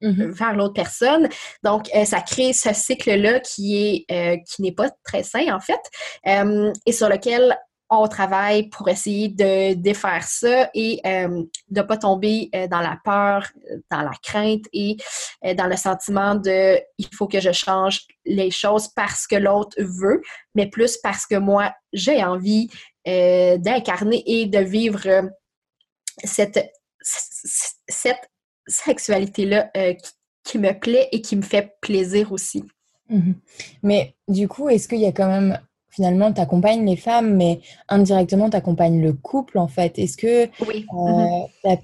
Mm-hmm. vers l'autre personne. Donc, euh, ça crée ce cycle-là qui est euh, qui n'est pas très sain, en fait, euh, et sur lequel on travaille pour essayer de défaire ça et de ne pas tomber dans la peur, dans la crainte et dans le sentiment de il faut que je change les choses parce que l'autre veut, mais plus parce que moi, j'ai envie d'incarner et de vivre cette, cette sexualité-là euh, qui, me plaît et qui me fait plaisir aussi.
Mhm. Mais du coup, est-ce qu'il y a quand même, finalement, tu accompagnes les femmes, mais indirectement, tu accompagnes le couple, en fait? Est-ce que
oui. Euh,
mhm.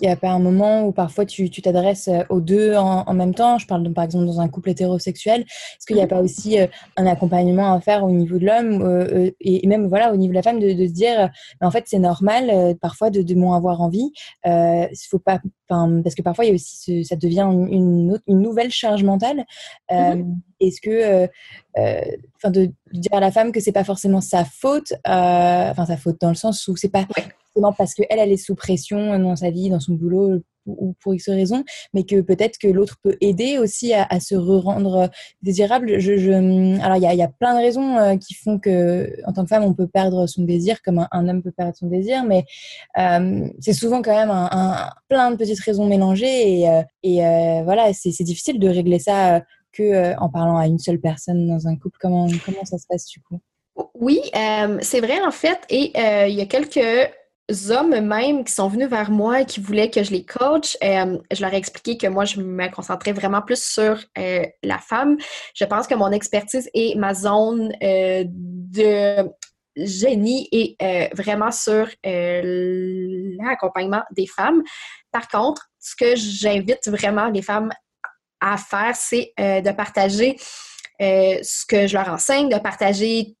Il n'y a pas un moment où parfois tu t'adresses euh, aux deux en, même temps? Je parle par exemple dans un couple hétérosexuel. Est-ce qu'il n'y a pas aussi euh, un accompagnement à faire au niveau de l'homme euh, et même voilà au niveau de la femme de, se dire en fait c'est normal parfois de, de moins avoir envie. Il faut pas parce que parfois il y a aussi ça devient une, une nouvelle charge mentale. Mm-hmm. Est-ce que enfin de dire à la femme que c'est pas forcément sa faute, enfin sa faute dans le sens où c'est pas parce qu'elle, elle est sous pression dans sa vie, dans son boulot ou pour X raison, mais que peut-être que l'autre peut aider aussi à, se rendre désirable. Je, Alors, il y a, plein de raisons euh, qui font que, en tant que femme, on peut perdre son désir, comme un, homme peut perdre son désir, mais euh, c'est souvent quand même un, plein de petites raisons mélangées, et, euh, et voilà, c'est difficile de régler ça que en parlant à une seule personne dans un couple. Comment, comment ça se passe du coup?
Oui, c'est vrai en fait, et il y a quelques hommes même qui sont venus vers moi et qui voulaient que je les coach, euh, je leur ai expliqué que moi, je me concentrais vraiment plus sur euh, la femme. Je pense que mon expertise et ma zone euh, de génie est vraiment sur l'accompagnement des femmes. Par contre, ce que j'invite vraiment les femmes à faire, c'est de partager ce que je leur enseigne, de partager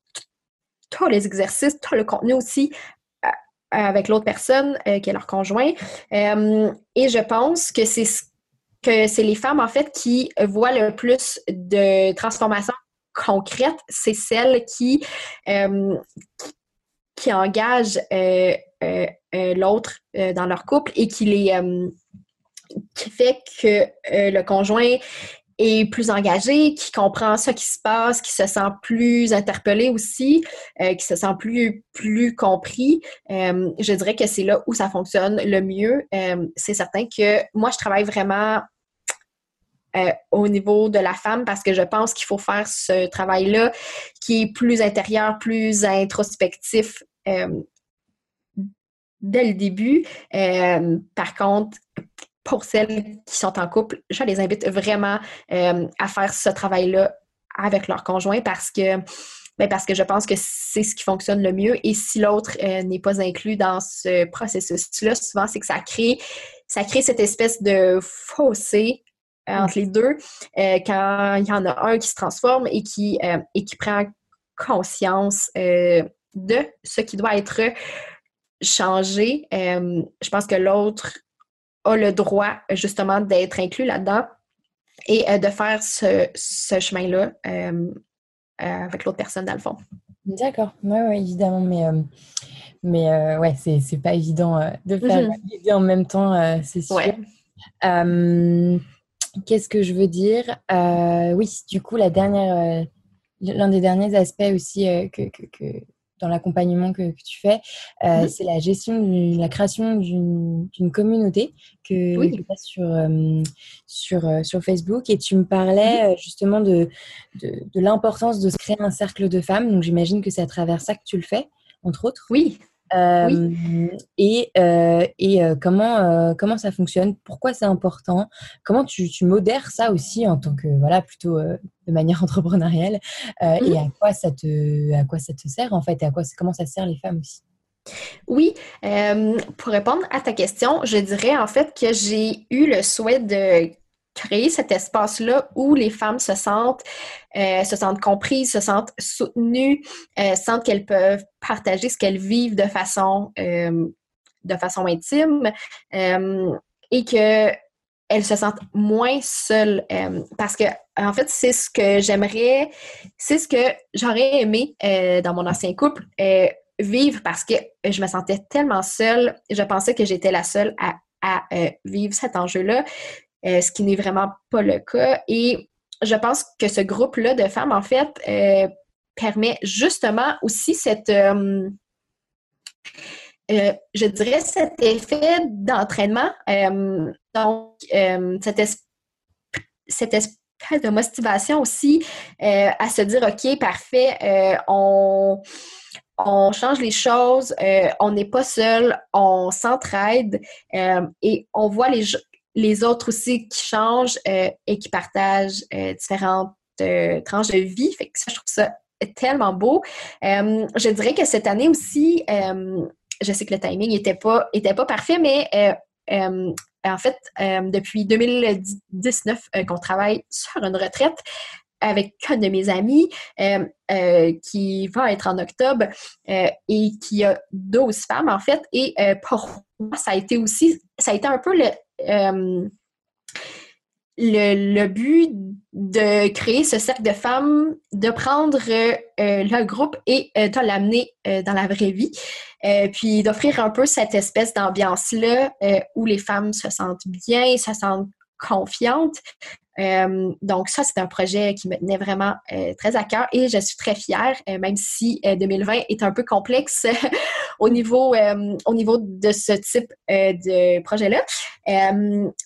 tous les exercices, tout le contenu aussi avec l'autre personne euh, qui est leur conjoint. Euh, et je pense que c'est que c'est les femmes en fait qui voient le plus de transformations concrètes, c'est celles qui, euh, qui engagent l'autre dans leur couple et qui les qui fait que le conjoint est plus engagé, qui comprend ce qui se passe, qui se sent plus interpellé aussi, euh, qui se sent plus, plus compris. Euh, je dirais que c'est là où ça fonctionne le mieux. Euh, c'est certain que moi, je travaille vraiment au niveau de la femme parce que je pense qu'il faut faire ce travail-là qui est plus intérieur, plus introspectif dès le début. par contre, pour celles qui sont en couple, je les invite vraiment euh, à faire ce travail-là avec leur conjoint parce que ben parce que je pense que c'est ce qui fonctionne le mieux. Et si l'autre euh, n'est pas inclus dans ce processus-là, souvent, c'est que ça crée, ça crée cette espèce de fossé euh, entre les deux quand il y en a un qui se transforme et qui, et qui prend conscience de ce qui doit être changé. je pense que l'autre a le droit justement d'être inclus là-dedans et euh, de faire ce, chemin-là euh, euh, avec l'autre personne dans le fond.
D'accord, oui, ouais, évidemment, mais, mais ouais, c'est pas évident de faire mm en même temps, c'est sûr. Qu'est-ce que je veux dire? Oui, du coup, la dernière, l'un des derniers aspects aussi que, que dans l'accompagnement que, tu fais, euh, c'est la gestion, la création d'une communauté que tu fais sur, euh, sur, euh, sur Facebook. Et tu me parlais justement de, de, de l'importance de se créer un cercle de femmes. Donc j'imagine que c'est à travers ça que tu le fais, entre autres.
Oui,
Et, et comment, comment ça fonctionne? Pourquoi c'est important? Comment tu, tu, modères ça aussi en tant que, voilà, plutôt de manière [laughs] entrepreneuriale? Et mmh. à quoi, ça te, à quoi ça te sert en fait Et à quoi, comment ça sert les femmes aussi?
Oui, pour répondre à ta question, je dirais en fait que j'ai eu le souhait de créer cet espace-là où les femmes se sentent, euh, se sentent comprises, se sentent soutenues, euh, sentent qu'elles peuvent partager ce qu'elles vivent de façon, euh, de façon intime et que elles se sentent moins seules parce que en fait c'est ce que j'aimerais c'est ce que j'aurais aimé dans mon ancien couple vivre parce que je me sentais tellement seule je pensais que j'étais la seule à, à vivre cet enjeu-là euh, ce qui n'est vraiment pas le cas. Et je pense que ce groupe-là de femmes, en fait, euh, permet justement aussi cette, euh, je dirais, cet effet d'entraînement. donc, cette, cette espèce de motivation aussi à se dire, OK, parfait, on on change les choses, on n'est pas seul, on s'entraide et on voit les, les autres aussi qui changent euh, et qui partagent euh, différentes euh, tranches de vie. Fait que ça, je trouve ça tellement beau. je dirais que cette année aussi, je sais que le timing n'était pas, était pas parfait, mais en fait, depuis 2019 qu'on travaille sur une retraite, avec un de mes amis qui va être en octobre et qui a 12 femmes en fait. Et pour moi, ça a été aussi, ça a été un peu le, euh, le, but de créer ce cercle de femmes, de prendre euh, le groupe et euh, de l'amener dans la vraie vie, puis d'offrir un peu cette espèce d'ambiance-là où les femmes se sentent bien, se sentent confiantes, euh, donc, ça, c'est un projet qui me tenait vraiment euh, très à cœur et je suis très fière, euh, même si 2020 est un peu complexe [laughs] au, niveau, au niveau de ce type de projet-là.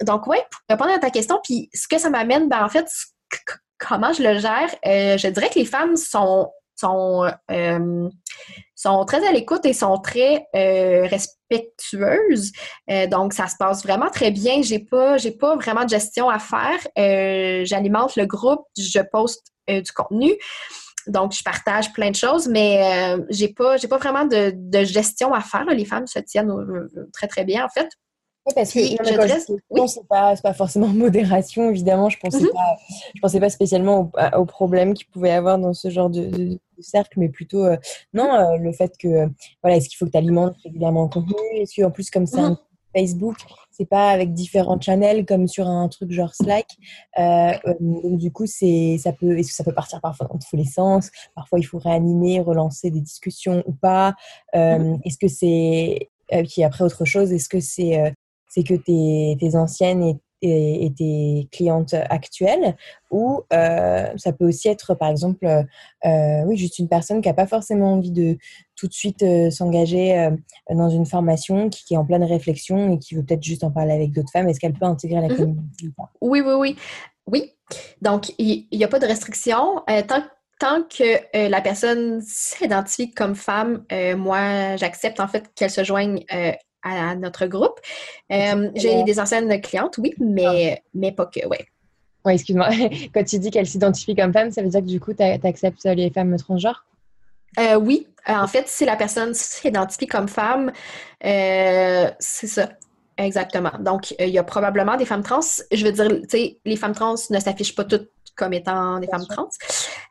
donc, oui, pour répondre à ta question, puis ce que ça m'amène, ben, en fait, comment je le gère, je dirais que les femmes sont sont, euh, sont très à l'écoute et sont très euh, respectueuses. Euh, donc, ça se passe vraiment très bien. J'ai pas, pas vraiment de gestion à faire. J'alimente le groupe, je poste du contenu. Donc, je partage plein de choses, mais j'ai pas, j'ai pas vraiment de, de, gestion à faire. Les femmes se tiennent très, très bien, en fait.
Oui, parce que je c'est pas, pas, forcément [laughs] modération, évidemment. Je pensais, mm-hmm. pas, je pensais pas spécialement aux, problèmes qu'il pouvait y avoir dans ce genre de, cercle, mais plutôt, euh, non, euh, le fait que, euh, voilà, est-ce qu'il faut que tu alimentes régulièrement le contenu? Est-ce qu'en plus, comme c'est un mm-hmm. Facebook, c'est pas avec différents channels comme sur un truc genre Slack. donc du coup, c'est ça peut ça peut partir parfois dans tous les sens. Parfois, il faut réanimer, relancer des discussions ou pas. Mm-hmm. Est-ce que c'est puis après autre chose, est-ce que c'est c'est que tes, tes anciennes et, tes clientes actuelles, ou euh, ça peut aussi être, par exemple, euh, oui, juste une personne qui n'a pas forcément envie de tout de suite euh, s'engager dans une formation, qui, est en pleine réflexion et qui veut peut-être juste en parler avec d'autres femmes. Est-ce qu'elle peut intégrer la mhm. communauté
Oui, oui, oui. Oui. Donc, il n'y a pas de restriction. tant tant que la personne s'identifie comme femme, moi, j'accepte en fait qu'elle se joigne à notre groupe. Euh, j'ai des anciennes clientes, oui, mais, ah. mais pas que, ouais.
Oui, excuse-moi. [laughs] Quand tu dis qu'elle s'identifie comme femme, ça veut dire que du coup, tu acceptes les femmes transgenres?
Euh, oui. Euh, en fait, si la personne s'identifie comme femme, euh, c'est ça. Exactement. Donc, il y a probablement des femmes trans. Je veux dire, tu sais, les femmes trans ne s'affichent pas toutes comme étant des femmes trans.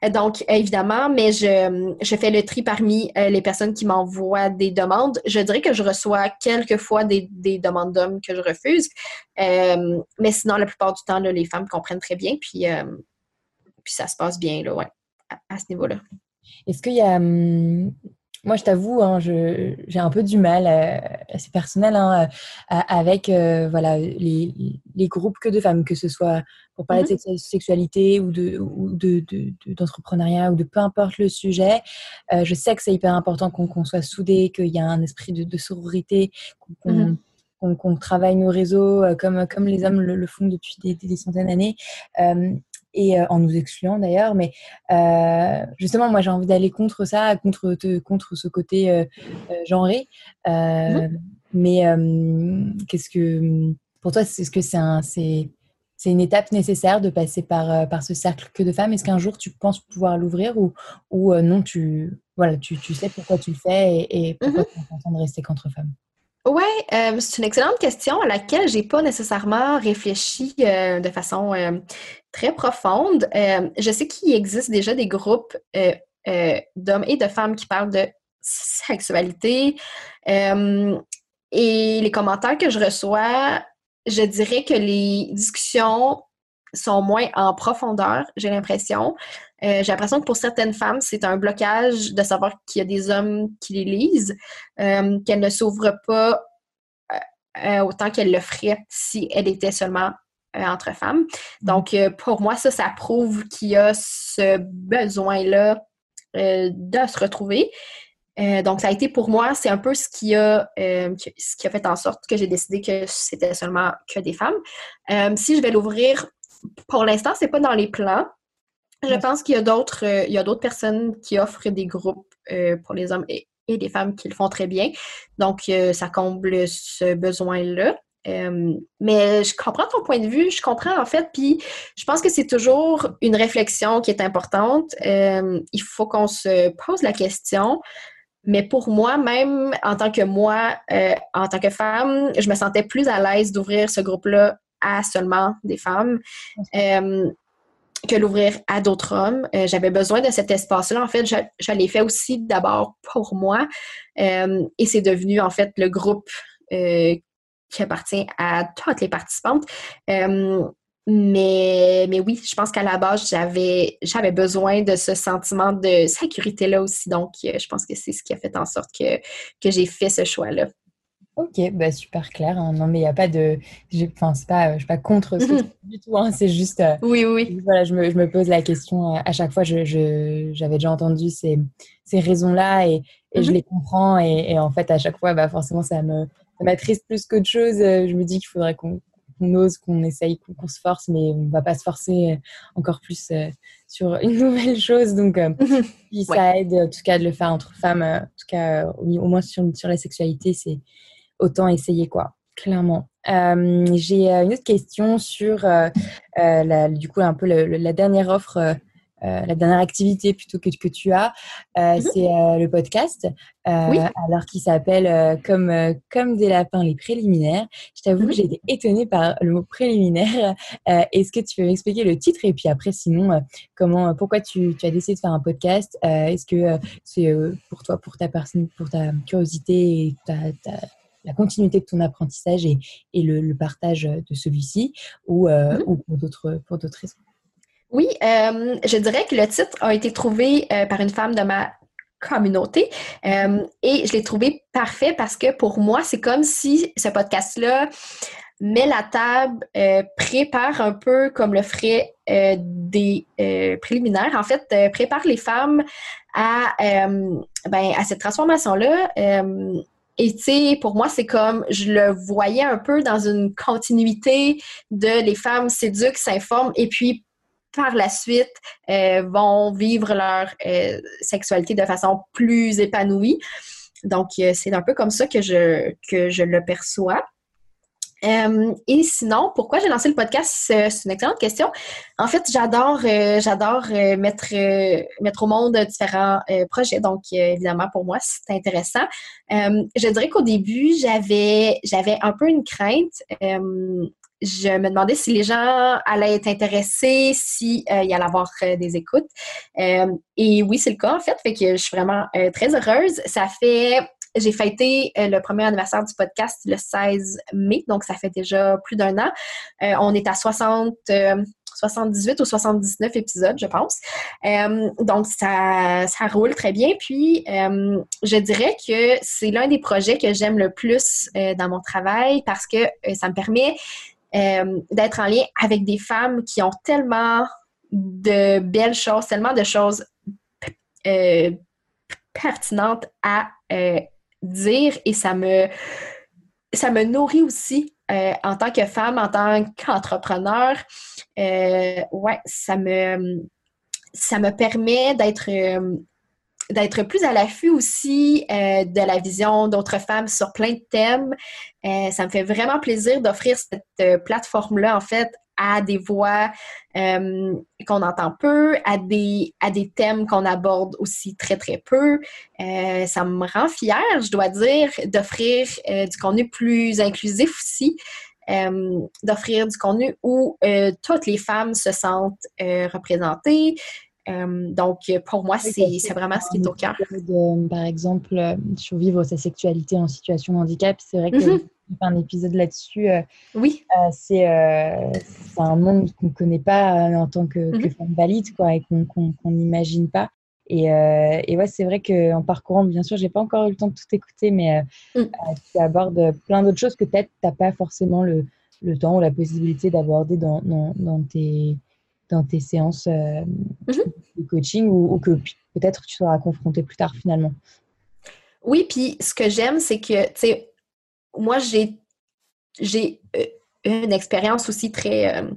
Euh, donc, évidemment, mais je, je fais le tri parmi euh, les personnes qui m'envoient des demandes. Je dirais que je reçois quelques fois des, des demandes d'hommes que je refuse. Euh, mais sinon, la plupart du temps, les femmes comprennent très bien. Puis, puis ça se passe bien là, ouais, à, ce niveau-là.
Est-ce qu'il y a hum, moi, je t'avoue, hein, j'ai un peu du mal, c'est personnel, hein, avec voilà, les, les, groupes que de femmes, que ce soit pour parler de mmh sexualité ou d'entrepreneuriat de, ou, de, ou de peu importe le sujet. je sais que c'est hyper important qu'on soit soudés, qu'il y a un esprit de, sororité, qu'on mmh qu'on travaille nos réseaux comme, comme les hommes le, font depuis des, centaines d'années et en nous excluant d'ailleurs. Mais justement, moi, j'ai envie d'aller contre ça, contre, contre ce côté genré. Mmh mais qu'est-ce que pour toi, est-ce que c'est un, c'est, une étape nécessaire de passer par, euh, par ce cercle que de femmes? Est-ce qu'un jour tu penses pouvoir l'ouvrir ou, ou euh, non, tu, voilà, tu, tu, sais pourquoi tu le fais et, et pourquoi mmh tu es content de rester qu'entre femmes?
Oui, euh, c'est une excellente question à laquelle j'ai pas nécessairement réfléchi de façon très profonde. je sais qu'il existe déjà des groupes d'hommes et de femmes qui parlent de sexualité. et les commentaires que je reçois je dirais que les discussions sont moins en profondeur, j'ai l'impression. Euh, j'ai l'impression que pour certaines femmes, c'est un blocage de savoir qu'il y a des hommes qui les lisent, euh, qu'elles ne s'ouvrent pas euh, autant qu'elles le feraient si elles étaient seulement entre femmes. Mm. Donc, pour moi, ça, ça prouve qu'il y a ce besoin-là de se retrouver. Donc, ça a été pour moi, c'est un peu ce qui a, ce qui a fait en sorte que j'ai décidé que c'était seulement que des femmes. Si je vais l'ouvrir, pour l'instant, c'est pas dans les plans. Je pense qu'il y a d'autres, il y a d'autres personnes qui offrent des groupes pour les hommes et, et, les femmes qui le font très bien. Donc, ça comble ce besoin-là. mais je comprends ton point de vue, je comprends en fait, puis je pense que c'est toujours une réflexion qui est importante. il faut qu'on se pose la question mais pour moi, même en tant que moi, euh, en tant que femme, je me sentais plus à l'aise d'ouvrir ce groupe-là à seulement des femmes euh, que l'ouvrir à d'autres hommes. Euh, j'avais besoin de cet espace-là. En fait, je, l'ai fait aussi d'abord pour moi. et c'est devenu en fait le groupe qui appartient à toutes les participantes. Mais, mais oui, je pense qu'à la base, j'avais, j'avais besoin de ce sentiment de sécurité-là aussi. Donc, euh, je pense que c'est ce qui a fait en sorte que, que j'ai fait ce choix-là.
Ok, bah super clair. Hein. Non, mais il n'y a pas de. Enfin, c'est pas, je suis pas contre ce [laughs] du tout. Hein. C'est juste. Euh,
oui, oui.
Voilà, je me, je me, pose la question euh, à chaque fois. Je, j'avais déjà entendu ces, ces raisons-là et, et je mhm. les comprends. Et, et, en fait, à chaque fois, bah, forcément, ça m'attriste plus qu'autre chose. Je me dis qu'il faudrait qu'on ose, qu'on essaye, qu'on se force, mais on va pas se forcer euh, encore plus euh, sur [laughs] une nouvelle chose. Donc, euh, [laughs] ça aide en tout cas de le faire entre femmes, en tout cas au, moins sur, sur la sexualité, c'est autant essayer quoi, clairement. J'ai une autre question sur la, du coup un peu la dernière offre euh, la dernière activité plutôt que, que tu as, euh, mhm. c'est euh, le podcast, alors qui s'appelle comme, comme des lapins, les préliminaires. Je t'avoue que mhm. j'ai été étonnée par le mot préliminaire. Est-ce que tu peux m'expliquer le titre et puis après, sinon, comment, pourquoi tu, tu, as décidé de faire un podcast? Est-ce que c'est pour toi, pour ta personne, pour ta curiosité et ta, la continuité de ton apprentissage et, et le, partage de celui-ci ou, mhm. ou pour d'autres pour d'autres raisons?
Oui, euh, je dirais que le titre a été trouvé euh, par une femme de ma communauté euh, et je l'ai trouvé parfait parce que pour moi, c'est comme si ce podcast-là met la table, prépare un peu comme le ferait des préliminaires. En fait, prépare les femmes à, ben, à cette transformation-là. Et tu sais, pour moi, c'est comme je le voyais un peu dans une continuité de les femmes s'éduquent, s'informent et puis par la suite euh, vont vivre leur euh, sexualité de façon plus épanouie. Donc, euh, c'est un peu comme ça que je, que je le perçois. Et sinon, pourquoi j'ai lancé le podcast? C'est une excellente question. En fait, j'adore j'adore mettre, mettre au monde différents projets. Donc, évidemment, pour moi, c'est intéressant. je dirais qu'au début, j'avais j'avais un peu une crainte je me demandais si les gens allaient être intéressés, s'il euh, y allait avoir euh, des écoutes. Euh, et oui, c'est le cas, en fait. Fait que je suis vraiment très heureuse. Ça fait j'ai fêté le premier anniversaire du podcast le 16 mai, donc ça fait déjà plus d'un an. on est à 60, 78 ou 79 épisodes, je pense. donc ça, ça roule très bien. Puis je dirais que c'est l'un des projets que j'aime le plus dans mon travail parce que ça me permet euh, d'être en lien avec des femmes qui ont tellement de belles choses, tellement de choses euh, pertinentes à euh, dire et ça me ça me nourrit aussi en tant que femme, en tant qu'entrepreneur. ouais, ça me, ça me permet d'être d'être plus à l'affût aussi euh, de la vision d'autres femmes sur plein de thèmes. Euh, ça me fait vraiment plaisir d'offrir cette euh, plateforme-là, en fait, à des voix qu'on entend peu, à des, à des thèmes qu'on aborde aussi très, très peu. ça me rend fière, je dois dire, d'offrir du contenu plus inclusif aussi. d'offrir du contenu où toutes les femmes se sentent représentées, euh, donc, pour moi, c'est vraiment ce qui est au cœur.
par exemple, euh, survivre sa sexualité en situation de handicap, c'est vrai que mm un épisode là-dessus. Euh,
oui.
c'est un monde qu'on ne connaît pas en tant que, mm-hmm. femme valide, quoi, et qu'on n'imagine pas. Et, et, ouais, c'est vrai qu'en parcourant, bien sûr, j'ai pas encore eu le temps de tout écouter, mais mm. tu abordes plein d'autres choses que peut-être tu n'as pas forcément le, le, temps ou la possibilité d'aborder dans, dans, dans, tes, dans tes séances euh, mhm. de coaching ou, que peut-être tu seras confronté plus tard finalement.
Oui, puis ce que j'aime, c'est que, tu sais, moi, j'ai, euh, une expérience aussi très, euh,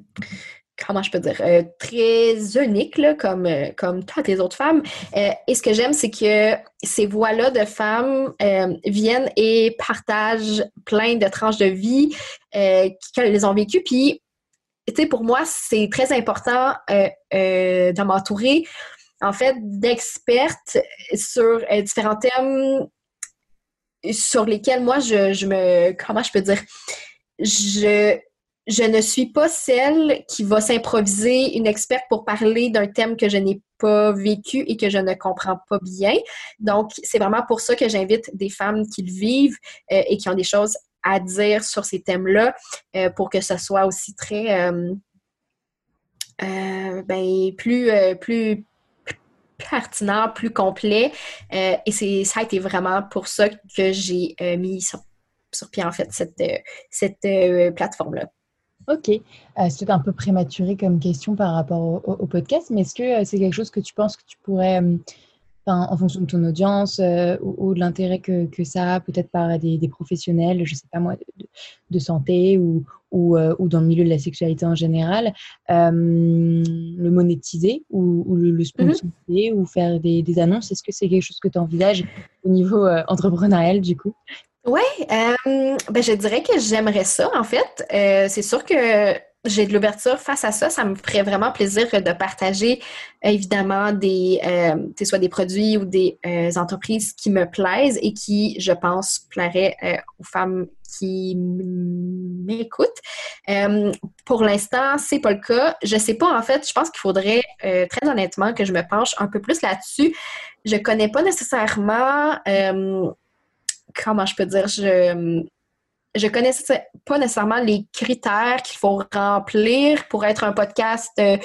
comment je peux dire, très unique, là, comme, comme toutes les autres femmes. et ce que j'aime, c'est que ces voix-là de femmes viennent et partagent plein de tranches de vie qu'elles les ont vécues. Puis sais, pour moi, c'est très important euh, euh, de m'entourer, en fait, d'expertes sur euh, différents thèmes sur lesquels moi, je, me... Comment je peux dire? Je, je ne suis pas celle qui va s'improviser une experte pour parler d'un thème que je n'ai pas vécu et que je ne comprends pas bien. Donc, c'est vraiment pour ça que j'invite des femmes qui le vivent et qui ont des choses à dire sur ces thèmes-là euh, pour que ce soit aussi très euh, euh, ben, plus pertinent, plus complet. et c'est ça a été vraiment pour ça que j'ai mis sur, pied en fait cette, cette plateforme-là.
Ok, c'est un peu prématuré comme question par rapport au podcast, mais est-ce que c'est quelque chose que tu penses que tu pourrais en fonction de ton audience euh, ou, de l'intérêt que, que, ça a peut-être par des, des, professionnels, je sais pas moi, de, santé ou, ou, euh, ou, dans le milieu de la sexualité en général, euh, le monétiser ou, le, mm-hmm. sponsoriser ou faire des, des annonces. Est-ce que c'est quelque chose que tu envisages au niveau entrepreneurial du coup?
Oui, ben, je dirais que j'aimerais ça en fait. c'est sûr que j'ai de l'ouverture face à ça. Ça me ferait vraiment plaisir de partager évidemment des, euh, soit des produits ou des euh, entreprises qui me plaisent et qui, je pense, plairaient euh, aux femmes qui m'écoutent. pour l'instant, c'est pas le cas. Je sais pas, en fait, je pense qu'il faudrait très honnêtement que je me penche un peu plus là-dessus. Je connais pas nécessairement comment je peux dire, je je connais pas nécessairement les critères qu'il faut remplir pour être un podcast euh,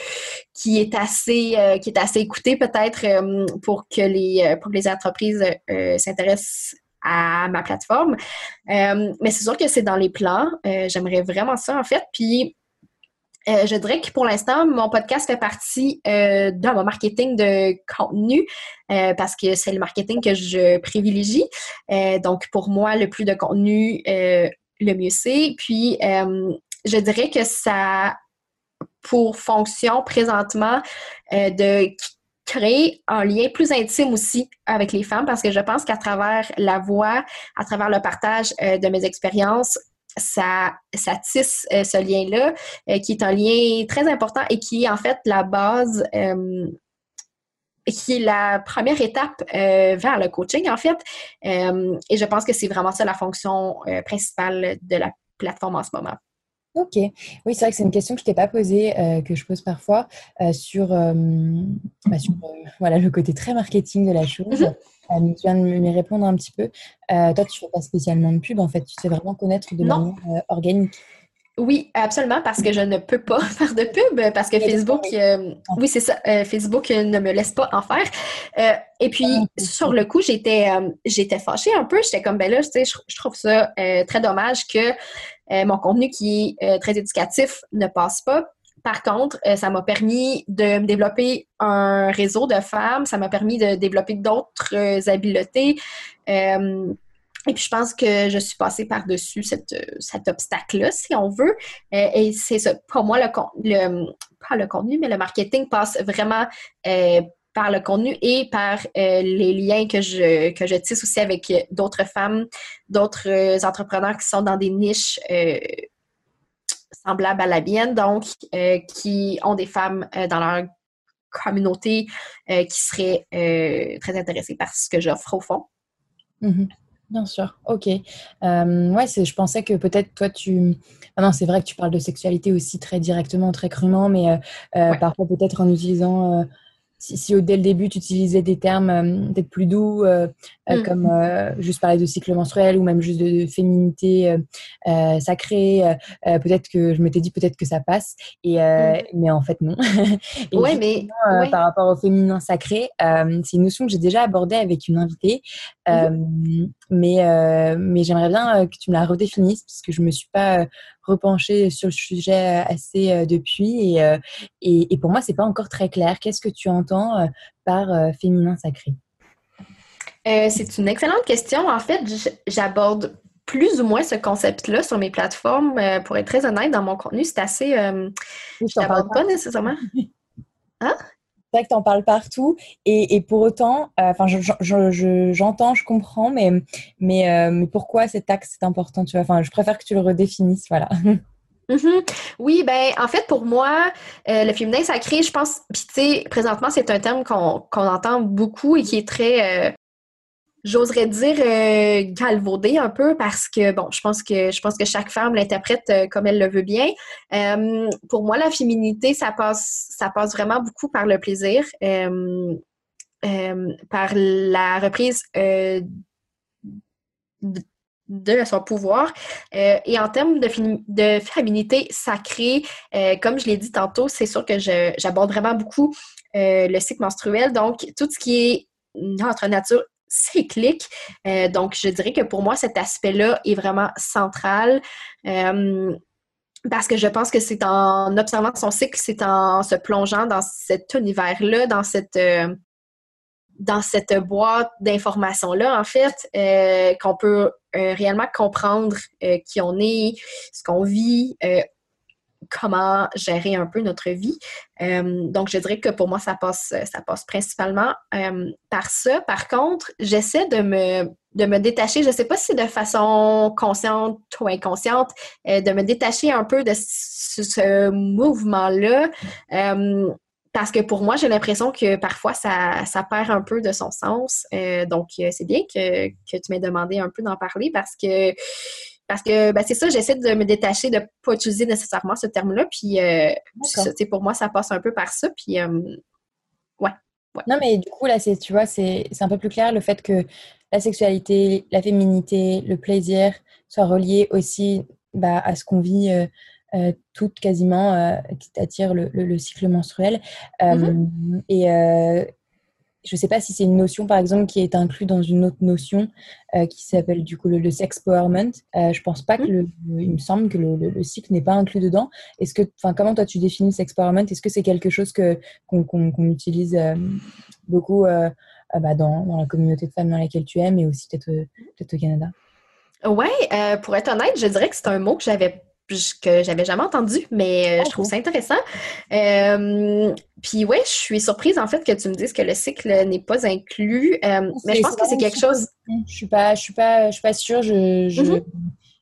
qui est assez euh, qui est assez écouté peut-être euh, pour que les pour les entreprises s'intéressent à ma plateforme. mais c'est sûr que c'est dans les plans. J'aimerais vraiment ça en fait. Puis je dirais que pour l'instant, mon podcast fait partie de mon marketing de contenu parce que c'est le marketing que je privilégie. donc, pour moi, le plus de contenu, le mieux c'est. Puis, euh, je dirais que ça pour fonction présentement euh, de créer un lien plus intime aussi avec les femmes parce que je pense qu'à travers la voix, à travers le partage euh, de mes expériences, ça tisse ce lien-là, qui est un lien très important et qui est en fait la base qui est la première étape euh, vers le coaching, en fait. Euh, et je pense que c'est vraiment ça la fonction euh, principale de la plateforme en ce moment.
Ok, oui, c'est vrai que c'est une question que je t'ai pas posée, que je pose parfois sur, bah, sur voilà, le côté très marketing de la chose. Mm-hmm. tu viens de me répondre un petit peu. toi, tu fais pas spécialement de pub, en fait, tu te fais vraiment connaître de manière organique.
Oui, absolument, parce que je ne peux pas [laughs] faire de pub, parce que Facebook, euh, oui, c'est ça, euh, Facebook ne me laisse pas en faire. Euh, et puis, ah, sur le coup, j'étais j'étais fâchée un peu. J'étais comme, ben là, tu sais, je, trouve ça très dommage que mon contenu qui est très éducatif ne passe pas. Par contre, ça m'a permis de me développer un réseau de femmes, ça m'a permis de développer d'autres habiletés et puis, je pense que je suis passée par-dessus cet obstacle-là, si on veut. Euh, et c'est ça. Pour moi, le, le, pas le contenu, mais le marketing passe vraiment euh, par le contenu et par euh, les liens que je, que je tisse aussi avec d'autres femmes, d'autres entrepreneurs qui sont dans des niches semblables à la mienne, donc qui ont des femmes dans leur communauté qui seraient très intéressées par ce que j'offre au fond.
Mm-hmm. Bien sûr, ok. Euh, ouais, je pensais que peut-être toi tu. Ah non, c'est vrai que tu parles de sexualité aussi très directement, très crûment, mais euh, euh, parfois peut-être en utilisant si, si, dès le début tu utilisais des termes euh, peut-être plus doux, euh, euh, mm. comme juste parler de cycle menstruel ou même juste de, féminité sacrée, peut-être que je m'étais dit peut-être que ça passe, et, mm. mais en fait non. [laughs]
ouais, mais
par rapport au féminin sacré, c'est une notion que j'ai déjà abordée avec une invitée, mais, mais j'aimerais bien que tu me la redéfinisses parce que je me suis pas repencher sur le sujet assez euh, depuis euh, et, et, pour moi, c'est pas encore très clair. Qu'est-ce que tu entends euh, par féminin sacré?
C'est une excellente question. En fait, j'aborde plus ou moins ce concept-là sur mes plateformes. pour être très honnête, dans mon contenu, c'est assez. je n'aborde pas nécessairement. [laughs]
Hein? Vrai que tu en parles partout et, pour autant, enfin, j'entends, je, comprends, mais, mais, mais pourquoi cet axe est important tu vois? Je préfère que tu le redéfinisses, voilà.
Mm-hmm. Oui, ben en fait pour moi, euh, le féminin sacré, je pense, tu sais, présentement c'est un terme qu'on entend beaucoup et qui est très, euh, j'oserais dire euh, galvaudé un peu parce que bon, je pense que je pense que chaque femme l'interprète comme elle le veut bien. pour moi, la féminité, ça passe, ça passe vraiment beaucoup par le plaisir, par la reprise de, son pouvoir. Euh, et en termes de, de féminité sacrée, euh, comme je l'ai dit tantôt, c'est sûr que j'aborde vraiment beaucoup euh, le cycle menstruel. Donc, tout ce qui est notre nature cyclique. donc, je dirais que pour moi, cet aspect-là est vraiment central. parce que je pense que c'est en observant son cycle, c'est en se plongeant dans cet univers-là, dans cette dans cette boîte d'informations-là, en fait, euh, qu'on peut euh, réellement comprendre euh, qui on est, ce qu'on vit, comment gérer un peu notre vie. donc, je dirais que pour moi, ça passe, ça passe principalement par ça. Par contre, j'essaie de me, détacher, je ne sais pas si de façon consciente ou inconsciente, de me détacher un peu de ce, mouvement-là parce que pour moi, j'ai l'impression que parfois, ça, ça, perd un peu de son sens. Euh, donc, euh, c'est bien que, que tu m'aies demandé un peu d'en parler parce que parce que ben, c'est ça, j'essaie de me détacher de ne pas utiliser nécessairement ce terme-là. Puis, euh, pour moi, ça passe un peu par ça. Puis, euh, ouais, ouais,
Non, mais du coup, là, tu vois, c'est un peu plus clair le fait que la sexualité, la féminité, le plaisir soient reliés aussi bah, à ce qu'on vit euh, toutes quasiment euh, qui t'attirent le, cycle menstruel. Euh, mm-hmm. Et je ne sais pas si c'est une notion, par exemple, qui est inclue dans une autre notion qui s'appelle du coup le, sex empowerment. Euh, je pense pas que mm-hmm. le, il me semble que le, cycle n'est pas inclus dedans. Est-ce que, enfin, comment toi tu définis le sex empowerment Est-ce que c'est quelque chose que qu'on utilise beaucoup bah, dans, dans, la communauté de femmes dans laquelle tu es, mais aussi peut-être peut au Canada?
Ouais, pour être honnête, je dirais que c'est un mot que j'avais que j'avais jamais entendu, mais euh, je trouve ça intéressant. Euh, puis ouais, je suis surprise en fait que tu me dises que le cycle n'est pas inclus, euh, mais je pense que c'est quelque chose.
Je suis pas, je suis pas, je suis pas sûre. Je, je, mm-hmm.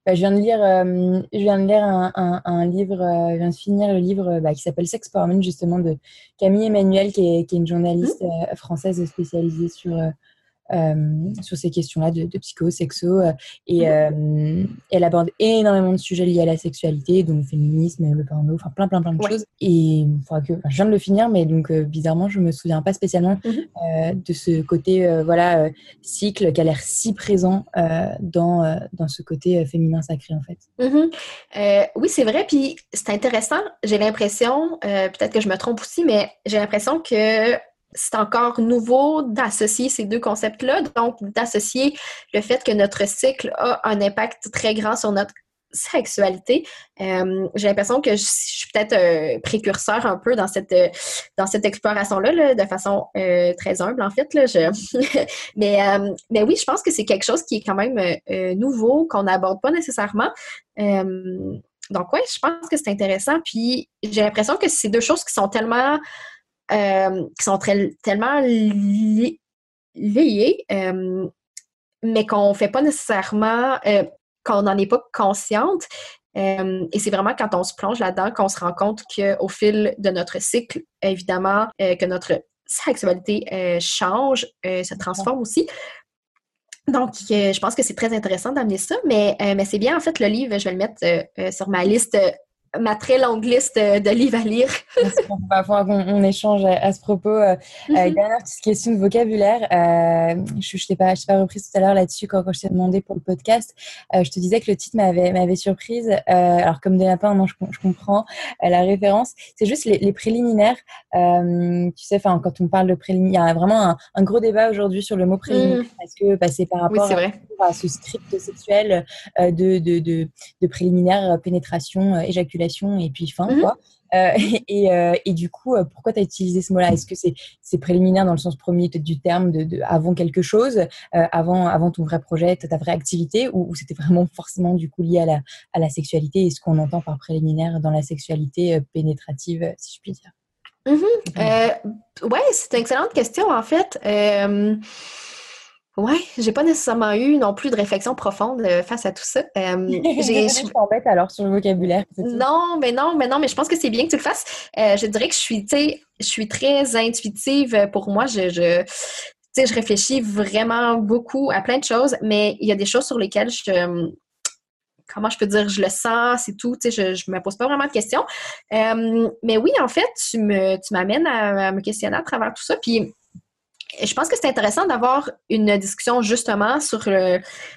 bah, je viens de lire, je viens de lire un, un, livre, je viens de finir le livre bah, qui s'appelle Sex Powerman justement de Camille Emmanuel, qui est, qui est une journaliste mm-hmm. française spécialisée sur euh, sur ces questions-là de, de, psycho, sexo. Euh, et euh, elle aborde énormément de sujets liés à la sexualité, donc le féminisme, le porno, enfin plein, plein, plein de choses. Et que, je viens de le finir, mais donc bizarrement, je me souviens pas spécialement mhm. de ce côté, voilà, cycle qui a l'air si présent dans, dans ce côté féminin sacré, en fait.
Mhm. oui, c'est vrai. Puis c'est intéressant. J'ai l'impression, peut-être que je me trompe aussi, mais j'ai l'impression que c'est encore nouveau d'associer ces deux concepts-là, donc d'associer le fait que notre cycle a un impact très grand sur notre sexualité. Euh, j'ai l'impression que je, suis peut-être euh, précurseur un peu dans cette euh, cette exploration-là, de façon très humble en fait. Là, [laughs] mais, mais oui, je pense que c'est quelque chose qui est quand même nouveau, qu'on n'aborde pas nécessairement. donc oui, je pense que c'est intéressant. Puis j'ai l'impression que c'est deux choses qui sont tellement qui sont tellement liées, mais qu'on ne fait pas nécessairement qu'on n'en est pas consciente. Euh, et c'est vraiment quand on se plonge là-dedans qu'on se rend compte qu'au fil de notre cycle, évidemment, euh, que notre sexualité euh, change, se transforme aussi. Donc, je pense que c'est très intéressant d'amener ça, mais, mais c'est bien, en fait, le livre, je vais le mettre sur ma liste ma très longue liste de livres à lire. [laughs]
on va qu'on échange à, ce propos. Euh, mm -hmm. Dernière petite question de vocabulaire. Euh, je ne t'ai pas, pas reprise tout à l'heure là-dessus quand, quand, je t'ai demandé pour le podcast. Euh, je te disais que le titre m'avait surprise. alors, comme des lapins, non, je, je comprends la référence. C'est juste les, les préliminaires. tu sais, quand on parle de préliminaires, il y a vraiment un, un gros débat aujourd'hui sur le mot préliminaire mm. parce que bah, c'est par rapport à, ce script sexuel de, de, de, de préliminaire, pénétration, éjaculation et puis fin, mhm. quoi. Euh, [laughs] et, euh, et, du coup, euh, pourquoi tu as utilisé ce mot-là? Est-ce que c'est préliminaire dans le sens premier du terme, de, avant quelque chose, avant, avant ton vrai projet, ta vraie activité, ou, c'était vraiment forcément du coup lié à la, à la sexualité et ce qu'on entend par préliminaire dans la sexualité pénétrative, si je puis dire?
Mmh. Ouais, c'est une excellente question en fait. Oui, j'ai pas nécessairement eu non plus de réflexion profonde euh, face à tout ça. [laughs]
Euh, j'ai, t'embête alors sur le vocabulaire.
Non, mais non, mais non, mais je pense que c'est bien que tu le fasses. Euh, je dirais que je suis, je suis très intuitive. Pour moi, je, je, je réfléchis vraiment beaucoup à plein de choses, mais il y a des choses sur lesquelles je, comment je peux dire, je le sens, c'est tout, tu sais, je, ne me pose pas vraiment de questions. mais oui, en fait, tu me, tu m'amènes à, à, me questionner à travers tout ça. Puis je pense que c'est intéressant d'avoir une discussion justement sur,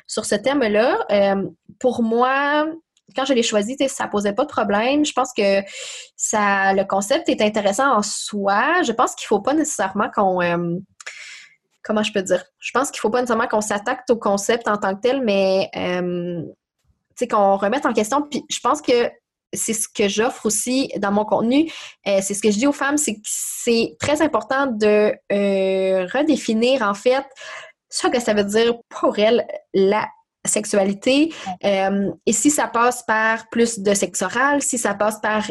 sur ce thème-là. Euh, pour moi, quand je l'ai choisi, ça posait pas de problème. Je pense que ça, le concept est intéressant en soi. Je pense qu'il faut pas nécessairement qu'on euh, comment je peux dire? Je pense qu'il faut pas nécessairement qu'on s'attaque au concept en tant que tel, mais euh, qu'on remette en question. Puis je pense que c'est ce que j'offre aussi dans mon contenu. Euh, c'est ce que je dis aux femmes, c'est que c'est très important de euh, redéfinir en fait ce que ça veut dire pour elles la sexualité. Euh, et si ça passe par plus de sexe oral, si ça passe par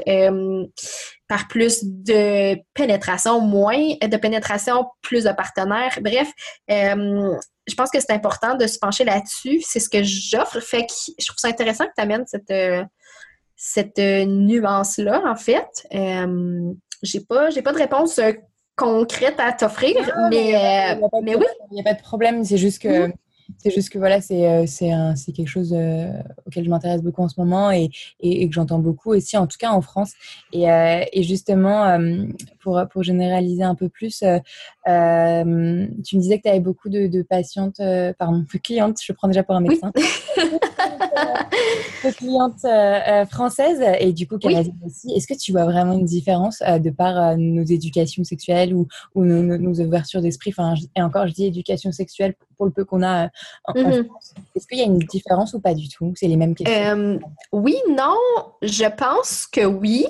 par plus de pénétration, moins de pénétration, plus de partenaires. Bref, je pense que c'est important de se pencher là-dessus. C'est ce que j'offre. Fait que je trouve ça intéressant que tu amènes cette cette euh, nuance-là, en fait. Euh, j'ai pas, j'ai pas de réponse euh, concrète à t'offrir, mais, mais, oui.
Il n'y a pas de problème, c'est juste que mm-hmm. C'est juste que voilà, c'est euh, c'est quelque chose euh, auquel je m'intéresse beaucoup en ce moment et, et, que j'entends beaucoup aussi, en tout cas en France. Et, euh, et justement, pour, pour généraliser un peu plus, tu me disais que tu avais beaucoup de, de patientes, pardon, de [laughs] clientes, je prends déjà pour un médecin. [laughs] [laughs] de clientes françaises et du coup canadiennes aussi. Est-ce que tu vois vraiment une différence de par nos éducations sexuelles ou, ou nos, nos ouvertures d'esprit? Enfin, Et encore, je dis éducation sexuelle pour le peu qu'on a Mhm. Est-ce qu'il y a une différence ou pas du tout? C'est les mêmes questions euh,
Oui, non. Je pense que oui.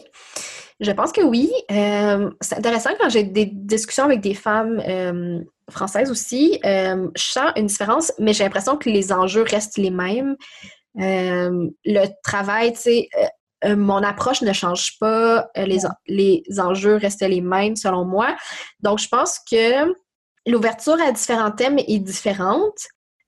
Je pense que oui. Euh, c'est intéressant quand j'ai des discussions avec des femmes euh, françaises aussi. je sens une différence, mais j'ai l'impression que les enjeux restent les mêmes. Le travail, tu sais, mon approche ne change pas. les, les enjeux restent les mêmes selon moi. Donc, je pense que l'ouverture à différents thèmes est différente,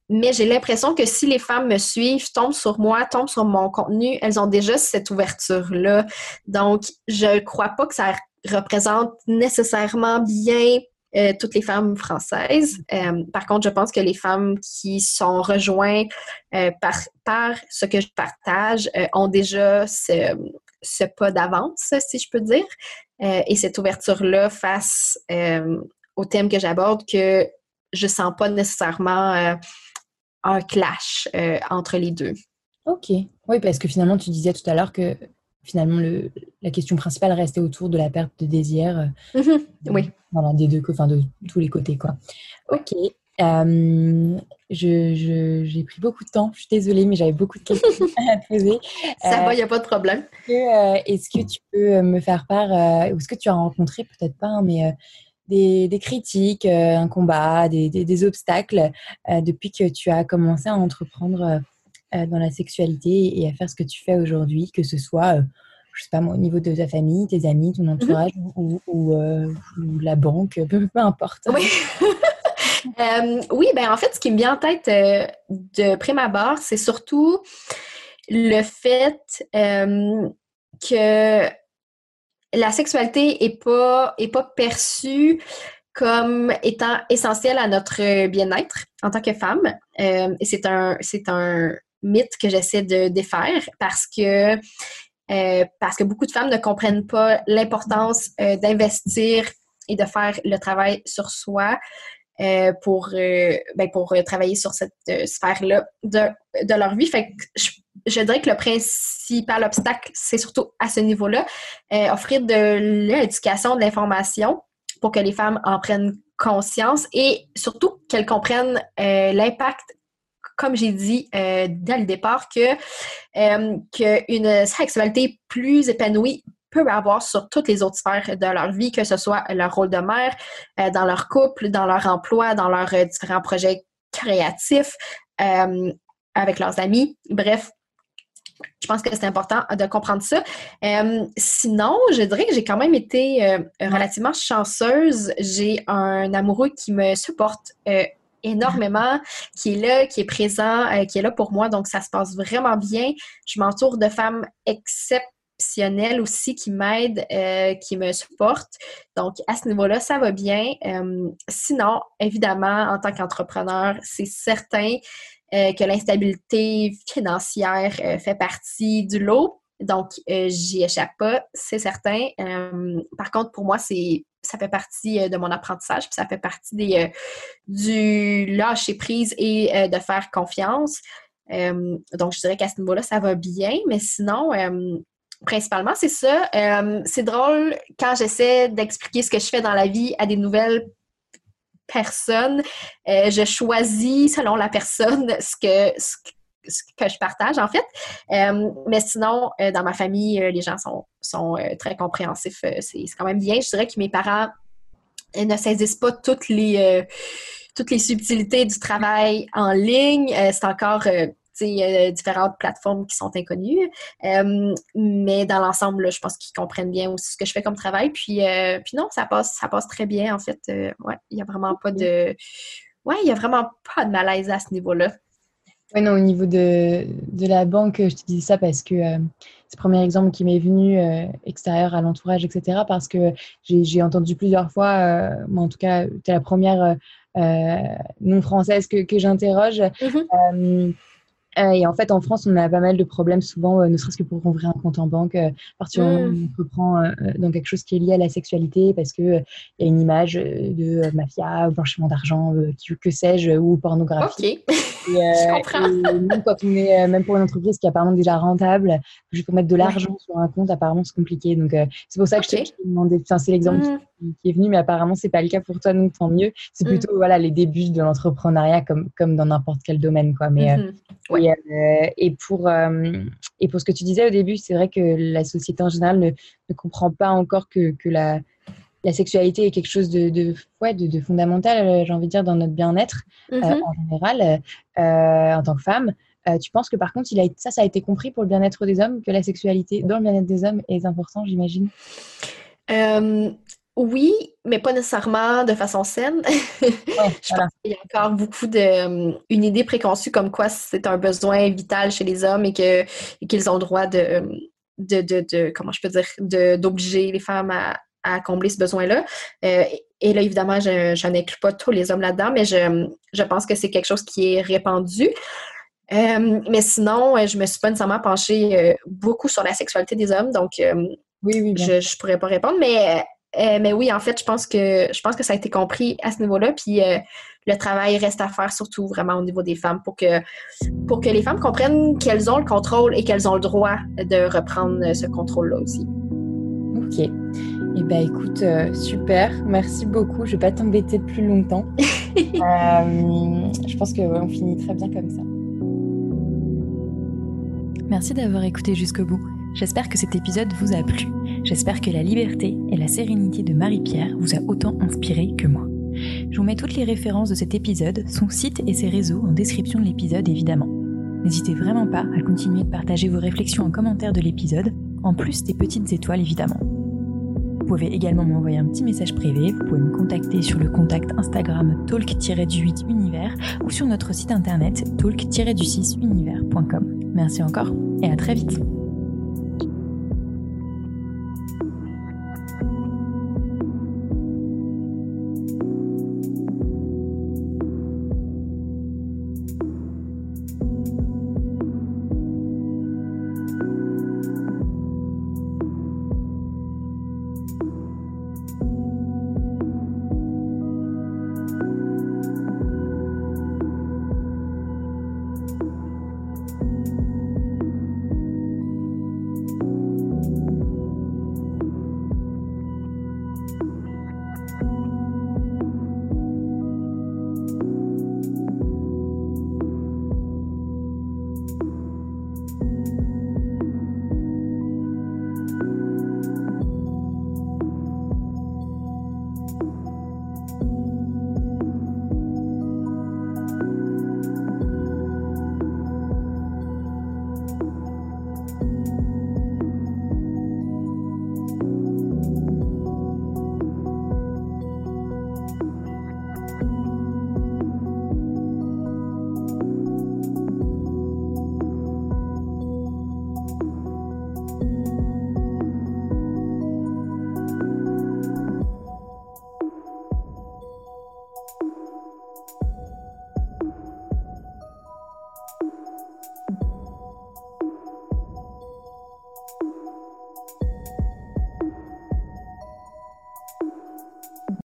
mais j'ai l'impression que si les femmes me suivent, tombent sur moi, tombent sur mon contenu, elles ont déjà cette ouverture-là. Donc, je ne crois pas que ça représente nécessairement bien euh, toutes les femmes françaises. Euh, par contre, je pense que les femmes qui sont rejointes euh, par, ce que je partage ont déjà ce, pas d'avance, si je peux dire, et cette ouverture-là face au thème que j'aborde que je sens pas nécessairement un clash entre les deux.
Ok. Oui, parce que finalement, tu disais tout à l'heure que finalement, le, la question principale restait autour de la perte de désir.
Euh, mhm. oui.
Voilà, des deux, enfin de tous les côtés, quoi. Ok. j'ai pris beaucoup de temps, je suis désolée, mais j'avais beaucoup de questions [laughs] à poser.
Ça va, il n'y a pas de problème.
Est-ce que, tu peux me faire part, ou est-ce que tu as rencontré, peut-être pas, hein, mais des, des, critiques, un combat, des, des, des obstacles depuis que tu as commencé à entreprendre dans la sexualité et à faire ce que tu fais aujourd'hui, que ce soit je sais pas moi, au niveau de ta famille, tes amis, ton mhm. entourage ou, ou, la banque, peu, peu importe.
Oui. [laughs] Euh, oui, ben en fait, ce qui me vient en tête euh, de prime abord, c'est surtout le fait euh, que la sexualité est pas, est pas perçue comme étant essentielle à notre bien-être en tant que femme. et c'est un, c'est un mythe que j'essaie de défaire parce que parce que beaucoup de femmes ne comprennent pas l'importance d'investir et de faire le travail sur soi euh, pour, euh, ben, pour euh, travailler sur cette sphère-là de, de, leur vie. Fait que je, dirais que le principal obstacle, c'est surtout à ce niveau-là, offrir de l'éducation, de l'information pour que les femmes en prennent conscience et surtout qu'elles comprennent l'impact comme j'ai dit dès le départ, que qu'une sexualité plus épanouie peut avoir sur toutes les autres sphères de leur vie, que ce soit leur rôle de mère, euh, dans leur couple, dans leur emploi, dans leurs euh, différents projets créatifs, euh, avec leurs amis. Bref, je pense que c'est important de comprendre ça. sinon, je dirais que j'ai quand même été relativement chanceuse. J'ai un amoureux qui me supporte énormément, qui est là, qui est présent, qui est là pour moi. Donc, ça se passe vraiment bien. Je m'entoure de femmes exceptionnelles aussi qui m'aide, euh, qui me supporte. Donc, à ce niveau-là, ça va bien. Euh, sinon, évidemment, en tant qu'entrepreneur, c'est certain euh, que l'instabilité financière fait partie du lot. Donc, j'y échappe pas, c'est certain. par contre, pour moi, c'est ça fait partie de mon apprentissage, puis ça fait partie des, du lâcher prise et de faire confiance. donc, je dirais qu'à ce niveau-là, ça va bien, mais sinon, principalement, c'est ça. Euh, c'est drôle quand j'essaie d'expliquer ce que je fais dans la vie à des nouvelles personnes. Euh, je choisis selon la personne [laughs] ce que, que je partage, en fait. Euh, mais sinon, dans ma famille, les gens sont, sont très compréhensifs. c'est quand même bien. Je dirais que mes parents ne saisissent pas toutes les, toutes les subtilités du travail en ligne. c'est encore euh, différentes plateformes qui sont inconnues. Euh, mais dans l'ensemble, je pense qu'ils comprennent bien aussi ce que je fais comme travail. Puis, euh, puis non, ça passe, ça passe très bien, en fait. ouais, il n'y a vraiment pas de. Ouais, il y a vraiment pas de malaise à ce niveau-là.
Oui, non, au niveau de, de, la banque, je te dis ça parce que c'est le premier exemple qui m'est venu extérieur à l'entourage, etc. Parce que j'ai entendu plusieurs fois, moi en tout cas, tu es la première non française que, que j'interroge. Mm-hmm. Euh, et en fait, en France, on a pas mal de problèmes souvent, euh, ne serait-ce que pour ouvrir un compte en banque, euh, à partir mm. on reprend dans quelque chose qui est lié à la sexualité, parce qu'il il y a une image de mafia, blanchiment d'argent, que sais-je, ou pornographie.
Ok, [laughs] je comprends.
même quand on est, même pour une entreprise qui est apparemment déjà rentable, juste pour mettre de l'argent sur un compte, apparemment, c'est compliqué. Donc, c'est pour ça que je t'ai demandé, enfin, c'est l'exemple mm. Qui, est venu, mais apparemment, c'est pas le cas pour toi, donc tant mieux. C'est mm. plutôt, voilà, les débuts de l'entrepreneuriat comme, comme dans n'importe quel domaine, quoi. Mais, mm-hmm. Euh, et, pour, euh, et pour ce que tu disais au début, c'est vrai que la société en général ne, ne comprend pas encore que, que la, la sexualité est quelque chose de, de, ouais, de, fondamental, euh, j'ai envie de dire, dans notre bien-être mm-hmm. en général, en tant que femme. tu penses que par contre, il a, ça, ça a été compris pour le bien-être des hommes, que la sexualité dans le bien-être des hommes est important, j'imagine?
Oui, mais pas nécessairement de façon saine. [laughs] je pense qu'il y a encore beaucoup de euh, une idée préconçue comme quoi c'est un besoin vital chez les hommes et que qu'ils ont le droit de, de, de, comment je peux dire d'obliger les femmes à, à, combler ce besoin-là. Euh, et là, évidemment, je, n'inclus pas tous les hommes là-dedans, mais je, je pense que c'est quelque chose qui est répandu. Euh, mais sinon, je me suis pas nécessairement penchée beaucoup sur la sexualité des hommes, donc oui, oui, je ne pourrais pas répondre, mais euh, mais oui, en fait, je pense que je pense que ça a été compris à ce niveau-là. Puis euh, le travail reste à faire, surtout vraiment au niveau des femmes, pour que pour que les femmes comprennent qu'elles ont le contrôle et qu'elles ont le droit de reprendre ce contrôle-là aussi.
Ok. Eh bien, écoute, euh, super. Merci beaucoup. Je ne vais pas t'embêter plus longtemps. [laughs]
je pense qu'on finit très bien comme ça.
Merci d'avoir écouté jusqu'au bout. J'espère que cet épisode vous a plu. J'espère que la liberté et la sérénité de Marie-Pierre vous a autant inspiré que moi. Je vous mets toutes les références de cet épisode, son site et ses réseaux en description de l'épisode évidemment. N'hésitez vraiment pas à continuer de partager vos réflexions en commentaire de l'épisode, en plus des petites étoiles évidemment. Vous pouvez également m'envoyer un petit message privé, vous pouvez me contacter sur le contact Instagram talk-du8 univers ou sur notre site internet talk-du6univers.com. Merci encore et à très vite